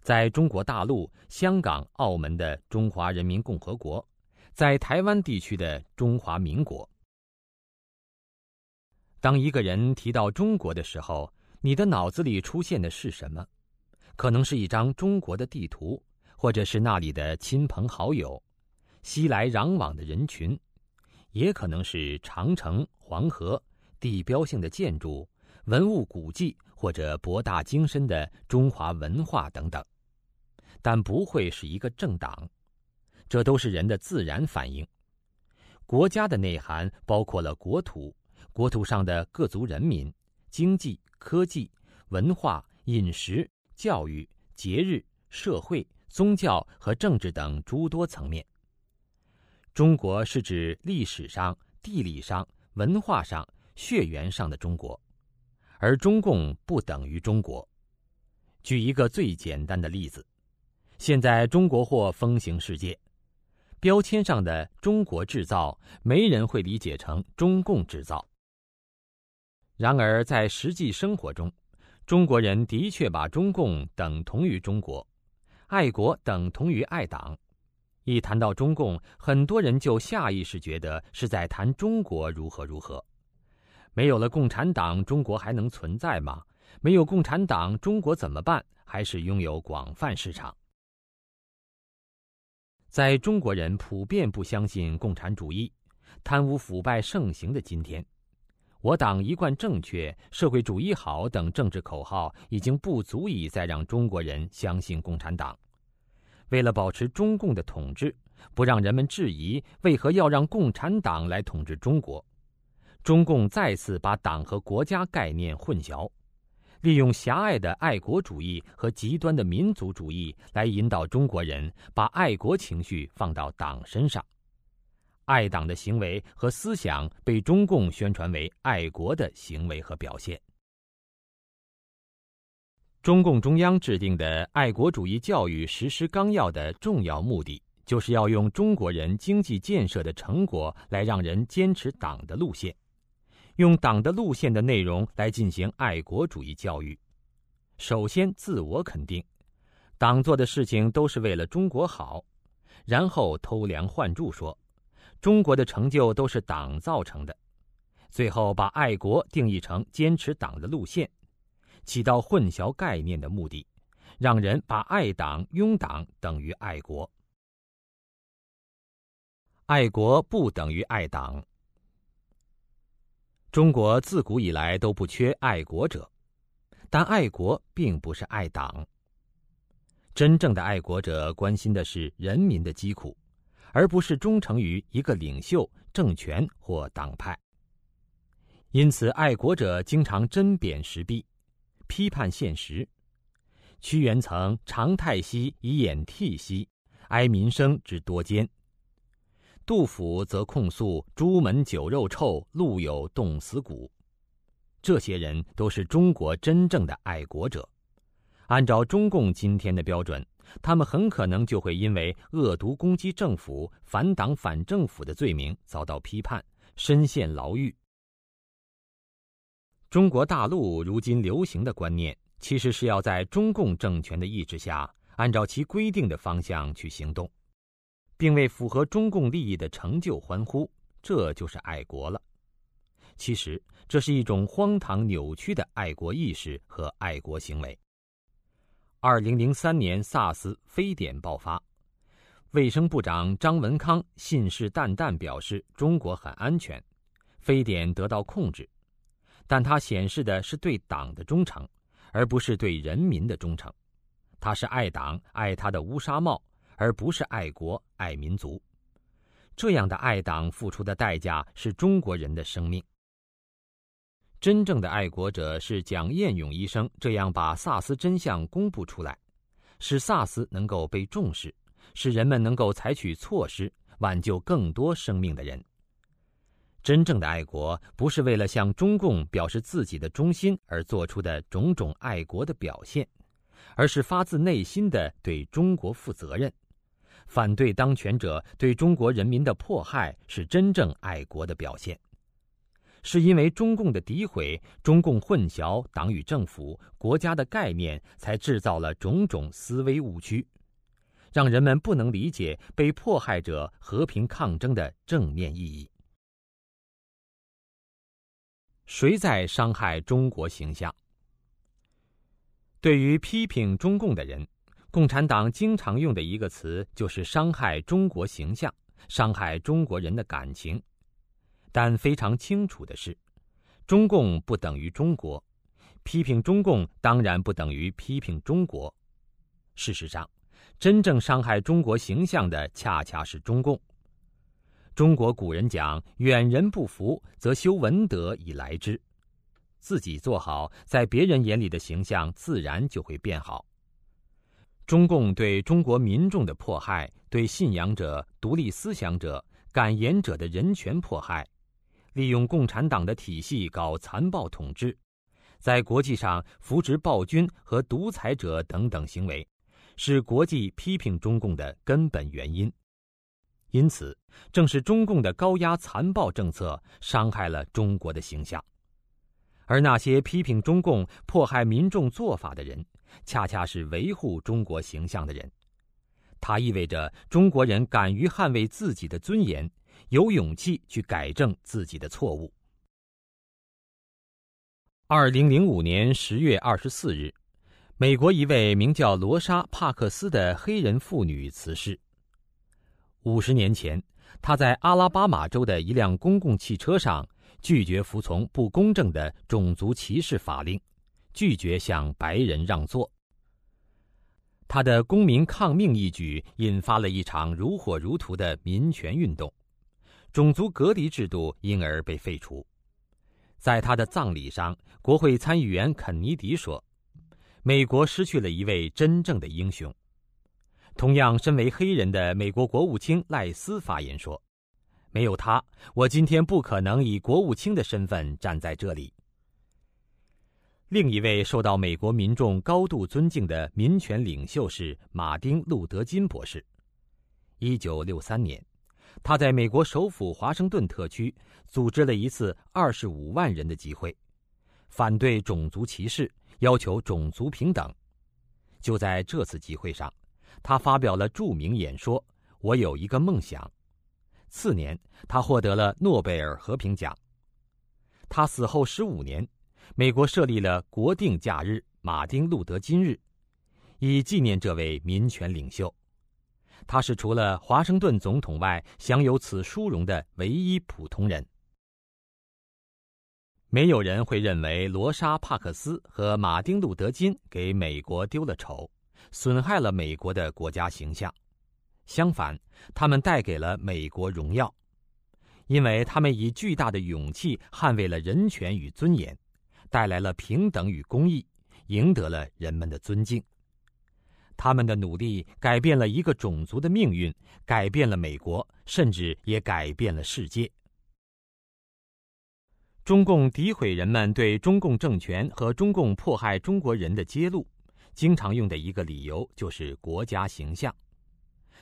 在中国大陆、香港、澳门的中华人民共和国，在台湾地区的中华民国。当一个人提到中国的时候，你的脑子里出现的是什么？可能是一张中国的地图，或者是那里的亲朋好友。熙来攘往的人群，也可能是长城、黄河、地标性的建筑、文物古迹或者博大精深的中华文化等等，但不会是一个政党。这都是人的自然反应。国家的内涵包括了国土、国土上的各族人民、经济、科技、文化、饮食、教育、节日、社会、宗教和政治等诸多层面。中国是指历史上、地理上、文化上、血缘上的中国，而中共不等于中国。举一个最简单的例子：现在中国货风行世界，标签上的“中国制造”，没人会理解成“中共制造”。然而，在实际生活中，中国人的确把中共等同于中国，爱国等同于爱党。一谈到中共，很多人就下意识觉得是在谈中国如何如何。没有了共产党，中国还能存在吗？没有共产党，中国怎么办？还是拥有广泛市场？在中国人普遍不相信共产主义、贪污腐败盛行的今天，我党一贯正确、社会主义好等政治口号已经不足以再让中国人相信共产党。为了保持中共的统治，不让人们质疑为何要让共产党来统治中国，中共再次把党和国家概念混淆。利用狭隘的爱国主义和极端的民族主义来引导中国人把爱国情绪放到党身上，爱党的行为和思想被中共宣传为爱国的行为和表现。中共中央制定的爱国主义教育实施纲要的重要目的，就是要用中国人经济建设的成果来让人坚持党的路线。用党的路线的内容来进行爱国主义教育，首先自我肯定，党做的事情都是为了中国好，然后偷梁换柱说，中国的成就都是党造成的，最后把爱国定义成坚持党的路线，起到混淆概念的目的，让人把爱党拥党等于爱国，爱国不等于爱党。中国自古以来都不缺爱国者，但爱国并不是爱党。真正的爱国者关心的是人民的疾苦，而不是忠诚于一个领袖、政权或党派。因此，爱国者经常针砭时弊，批判现实。屈原曾“长太息以掩涕兮，哀民生之多艰。”杜甫则控诉朱门酒肉臭，路有冻死骨。这些人都是中国真正的爱国者。按照中共今天的标准，他们很可能就会因为恶毒攻击政府、反党反政府的罪名遭到批判，深陷牢狱。中国大陆如今流行的观念，其实是要在中共政权的意志下，按照其规定的方向去行动。并为符合中共利益的成就欢呼，这就是爱国了。其实，这是一种荒唐扭曲的爱国意识和爱国行为。二零零三年 SARS 非典爆发，卫生部长张文康信誓旦旦表示中国很安全，非典得到控制，但他显示的是对党的忠诚，而不是对人民的忠诚。他是爱党，爱他的乌纱帽。而不是爱国爱民族，这样的爱党付出的代价是中国人的生命。真正的爱国者是蒋彦勇医生这样把萨斯真相公布出来，使萨斯能够被重视，使人们能够采取措施挽救更多生命的人。真正的爱国不是为了向中共表示自己的忠心而做出的种种爱国的表现，而是发自内心的对中国负责任。反对当权者对中国人民的迫害是真正爱国的表现，是因为中共的诋毁、中共混淆党与政府、国家的概念，才制造了种种思维误区，让人们不能理解被迫害者和平抗争的正面意义。谁在伤害中国形象？对于批评中共的人。共产党经常用的一个词就是伤害中国形象、伤害中国人的感情，但非常清楚的是，中共不等于中国，批评中共当然不等于批评中国。事实上，真正伤害中国形象的恰恰是中共。中国古人讲“远人不服，则修文德以来之”，自己做好，在别人眼里的形象自然就会变好。中共对中国民众的迫害，对信仰者、独立思想者、敢言者的人权迫害，利用共产党的体系搞残暴统治，在国际上扶植暴君和独裁者等等行为，是国际批评中共的根本原因。因此，正是中共的高压残暴政策伤害了中国的形象，而那些批评中共迫害民众做法的人，恰恰是维护中国形象的人。它意味着中国人敢于捍卫自己的尊严，有勇气去改正自己的错误。二零零五年十月二十四日，美国一位名叫罗莎·帕克斯的黑人妇女辞世。五十年前，她在阿拉巴马州的一辆公共汽车上拒绝服从不公正的种族歧视法令，拒绝向白人让座。他的公民抗命一举引发了一场如火如荼的民权运动，种族隔离制度因而被废除。在他的葬礼上，国会参议员肯尼迪说：“美国失去了一位真正的英雄。”同样身为黑人的美国国务卿赖斯发言说：“没有他，我今天不可能以国务卿的身份站在这里。”另一位受到美国民众高度尊敬的民权领袖是马丁·路德·金博士。一九六三年，他在美国首府华盛顿特区组织了一次二十五万人的集会，反对种族歧视，要求种族平等。就在这次集会上，他发表了著名演说：“我有一个梦想。”次年，他获得了诺贝尔和平奖。他死后十五年。美国设立了国定假日——马丁·路德·金日，以纪念这位民权领袖。他是除了华盛顿总统外享有此殊荣的唯一普通人。没有人会认为罗莎·帕克斯和马丁·路德·金给美国丢了丑，损害了美国的国家形象。相反，他们带给了美国荣耀，因为他们以巨大的勇气捍卫了人权与尊严。带来了平等与公义，赢得了人们的尊敬。他们的努力改变了一个种族的命运，改变了美国，甚至也改变了世界。中共诋毁人们对中共政权和中共迫害中国人的揭露，经常用的一个理由就是国家形象。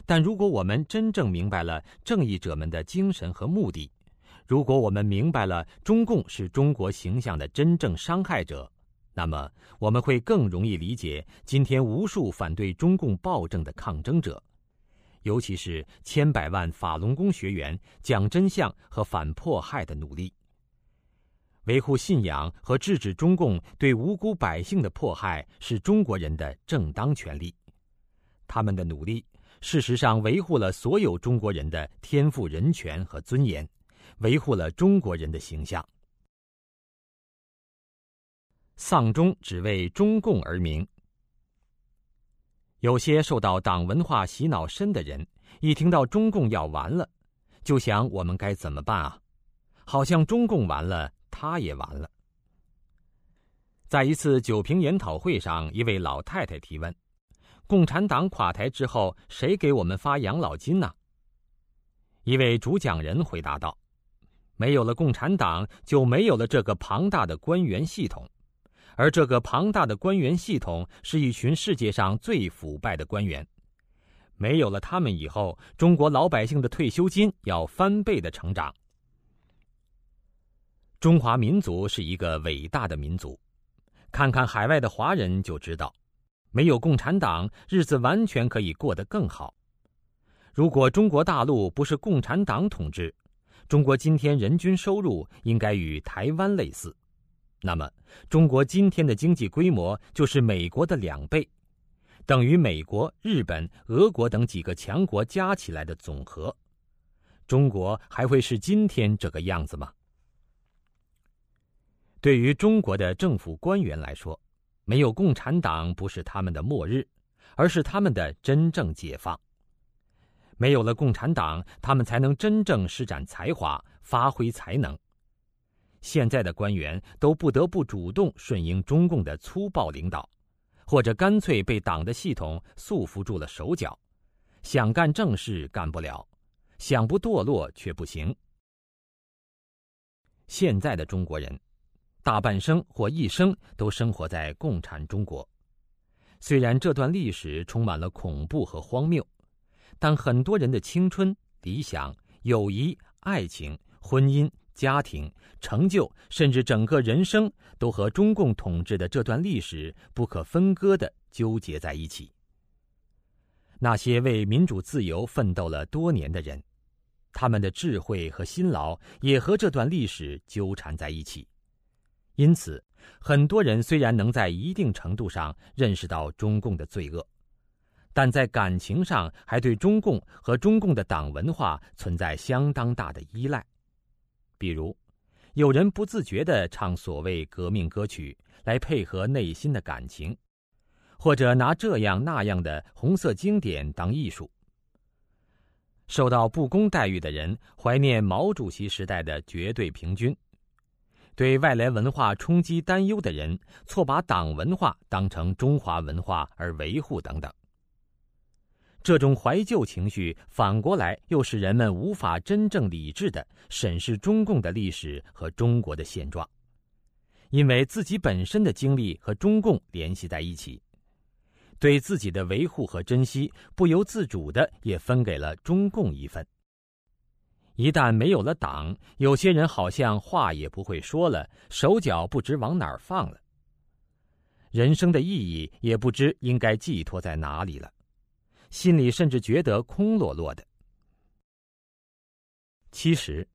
但如果我们真正明白了正义者们的精神和目的，如果我们明白了中共是中国形象的真正伤害者，那么我们会更容易理解今天无数反对中共暴政的抗争者，尤其是千百万法轮功学员讲真相和反迫害的努力。维护信仰和制止中共对无辜百姓的迫害是中国人的正当权利。他们的努力，事实上维护了所有中国人的天赋人权和尊严。维护了中国人的形象。丧钟只为中共而鸣。有些受到党文化洗脑深的人，一听到中共要完了，就想我们该怎么办啊？好像中共完了，他也完了。在一次酒瓶研讨会上，一位老太太提问：“共产党垮台之后，谁给我们发养老金呢？”一位主讲人回答道。没有了共产党，就没有了这个庞大的官员系统，而这个庞大的官员系统是一群世界上最腐败的官员。没有了他们以后，中国老百姓的退休金要翻倍的成长。中华民族是一个伟大的民族，看看海外的华人就知道，没有共产党，日子完全可以过得更好。如果中国大陆不是共产党统治，中国今天人均收入应该与台湾类似，那么中国今天的经济规模就是美国的两倍，等于美国、日本、俄国等几个强国加起来的总和。中国还会是今天这个样子吗？对于中国的政府官员来说，没有共产党不是他们的末日，而是他们的真正解放。没有了共产党，他们才能真正施展才华、发挥才能。现在的官员都不得不主动顺应中共的粗暴领导，或者干脆被党的系统束缚住了手脚，想干正事干不了，想不堕落却不行。现在的中国人，大半生或一生都生活在共产中国。虽然这段历史充满了恐怖和荒谬，但很多人的青春、理想、友谊、爱情、婚姻、家庭、成就，甚至整个人生，都和中共统治的这段历史不可分割地纠结在一起。那些为民主自由奋斗了多年的人，他们的智慧和辛劳也和这段历史纠缠在一起。因此，很多人虽然能在一定程度上认识到中共的罪恶，但在感情上还对中共和中共的党文化存在相当大的依赖。比如，有人不自觉地唱所谓革命歌曲来配合内心的感情。或者拿这样那样的红色经典当艺术。受到不公待遇的人怀念毛主席时代的绝对平均，对外来文化冲击担忧的人错把党文化当成中华文化而维护等等。这种怀旧情绪反过来又使人们无法真正理智的审视中共的历史和中国的现状，因为自己本身的经历和中共联系在一起。对自己的维护和珍惜，不由自主的也分给了中共一份。一旦没有了党，有些人好像话也不会说了，手脚不知往哪儿放了。人生的意义也不知应该寄托在哪里了，心里甚至觉得空落落的。其实，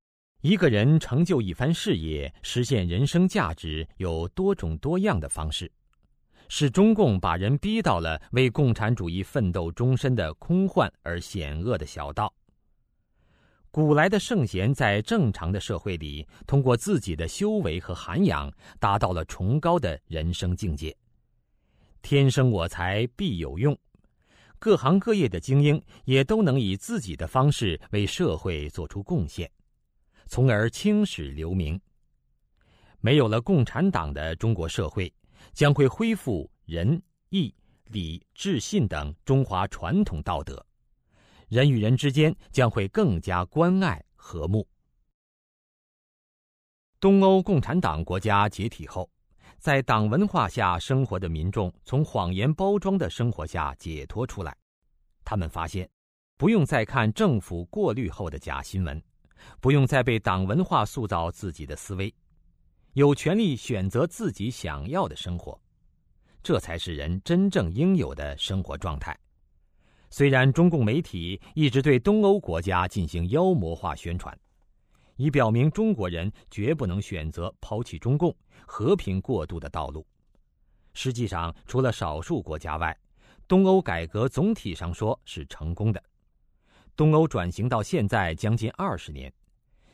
一个人成就一番事业、实现人生价值，有多种多样的方式。是中共把人逼到了为共产主义奋斗终身的空幻而险恶的小道。古来的圣贤在正常的社会里，通过自己的修为和涵养，达到了崇高的人生境界。天生我材必有用，各行各业的精英也都能以自己的方式为社会做出贡献，从而青史留名。没有了共产党的中国社会。将会恢复仁义礼智信等中华传统道德，人与人之间将会更加关爱和睦。东欧共产党国家解体后，在党文化下生活的民众从谎言包装的生活下解脱出来，他们发现，不用再看政府过滤后的假新闻，不用再被党文化塑造自己的思维。有权利选择自己想要的生活，这才是人真正应有的生活状态。虽然中共媒体一直对东欧国家进行妖魔化宣传，以表明中国人绝不能选择抛弃中共、和平过渡的道路，实际上，除了少数国家外，东欧改革总体上说是成功的。东欧转型到现在将近二十年。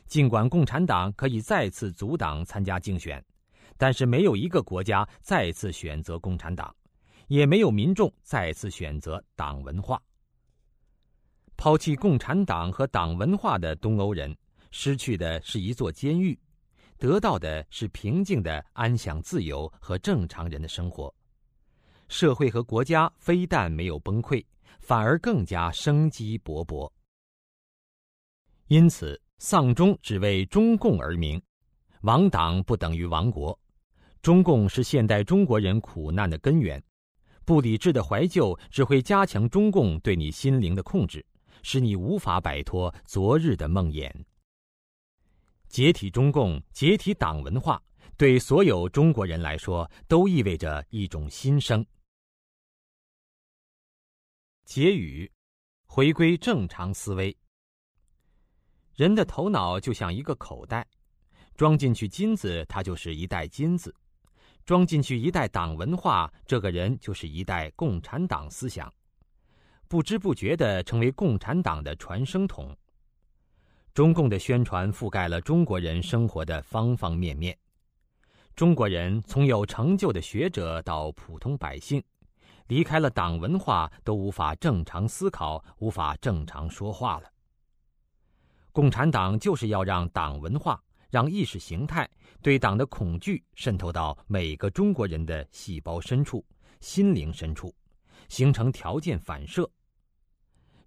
尽管共产党可以再次阻挡参加竞选，但是没有一个国家再次选择共产党，也没有民众再次选择党文化。抛弃共产党和党文化的东欧人，失去的是一座监狱，得到的是平静的安享自由和正常人的生活。社会和国家非但没有崩溃，反而更加生机勃勃。因此。丧钟只为中共而鸣，亡党不等于亡国。中共是现代中国人苦难的根源，不理智的怀旧只会加强中共对你心灵的控制，使你无法摆脱昨日的梦魇。解体中共，解体党文化，对所有中国人来说都意味着一种新生。结语：回归正常思维。人的头脑就像一个口袋，装进去金子，它就是一袋金子；装进去一袋党文化，这个人就是一袋共产党思想，不知不觉地成为共产党的传声筒。中共的宣传覆盖了中国人生活的方方面面，中国人从有成就的学者到普通百姓，离开了党文化都无法正常思考，无法正常说话了。共产党就是要让党文化、让意识形态对党的恐惧渗透到每个中国人的细胞深处、心灵深处，形成条件反射。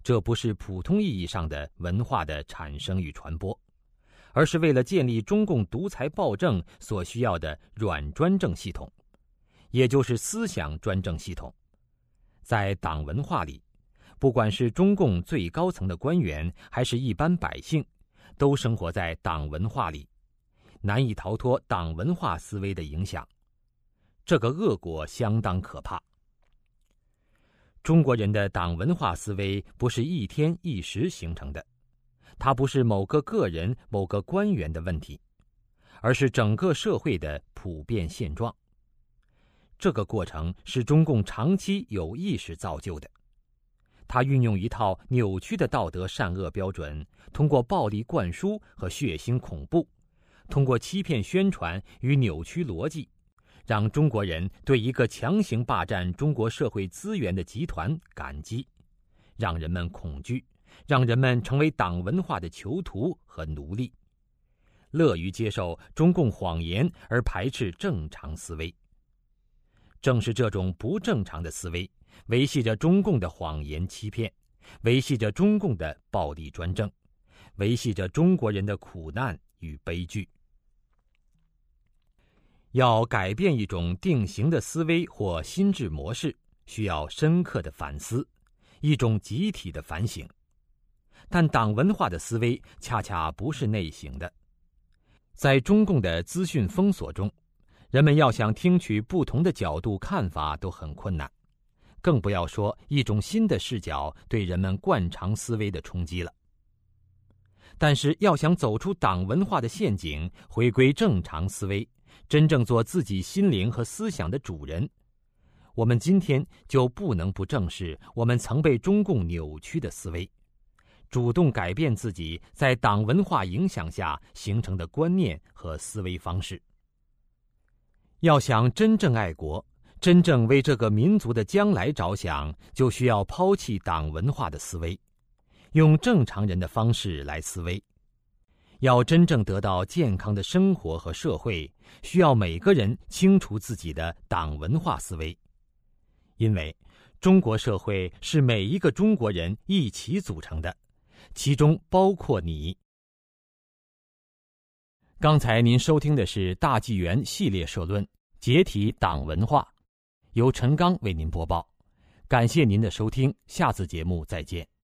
这不是普通意义上的文化的产生与传播，而是为了建立中共独裁暴政所需要的软专政系统，也就是思想专政系统。在党文化里，不管是中共最高层的官员，还是一般百姓，都生活在党文化里，难以逃脱党文化思维的影响。这个恶果相当可怕。中国人的党文化思维不是一天一时形成的，它不是某个个人、某个官员的问题，而是整个社会的普遍现状。这个过程是中共长期有意识造就的，它运用一套扭曲的道德善恶标准，通过暴力灌输和血腥恐怖，通过欺骗宣传与扭曲逻辑。让中国人对一个强行霸占中国社会资源的集团感激，让人们恐惧，让人们成为党文化的囚徒和奴隶，乐于接受中共谎言而排斥正常思维。正是这种不正常的思维，维系着中共的谎言欺骗，维系着中共的暴力专政，维系着中国人的苦难与悲剧。要改变一种定型的思维或心智模式，需要深刻的反思，一种集体的反省。但党文化的思维恰恰不是内省的，在中共的资讯封锁中，人们要想听取不同的角度看法都很困难，更不要说一种新的视角对人们惯常思维的冲击了。但是，要想走出党文化的陷阱，回归正常思维。真正做自己心灵和思想的主人，我们今天就不能不正视我们曾被中共扭曲的思维，主动改变自己在党文化影响下形成的观念和思维方式。要想真正爱国，真正为这个民族的将来着想，就需要抛弃党文化的思维，用正常人的方式来思维。要真正得到健康的生活和社会，需要每个人清除自己的党文化思维，因为中国社会是每一个中国人一起组成的，其中包括你。刚才您收听的是大纪元系列社论《解体党文化》，由陈刚为您播报，感谢您的收听，下次节目再见。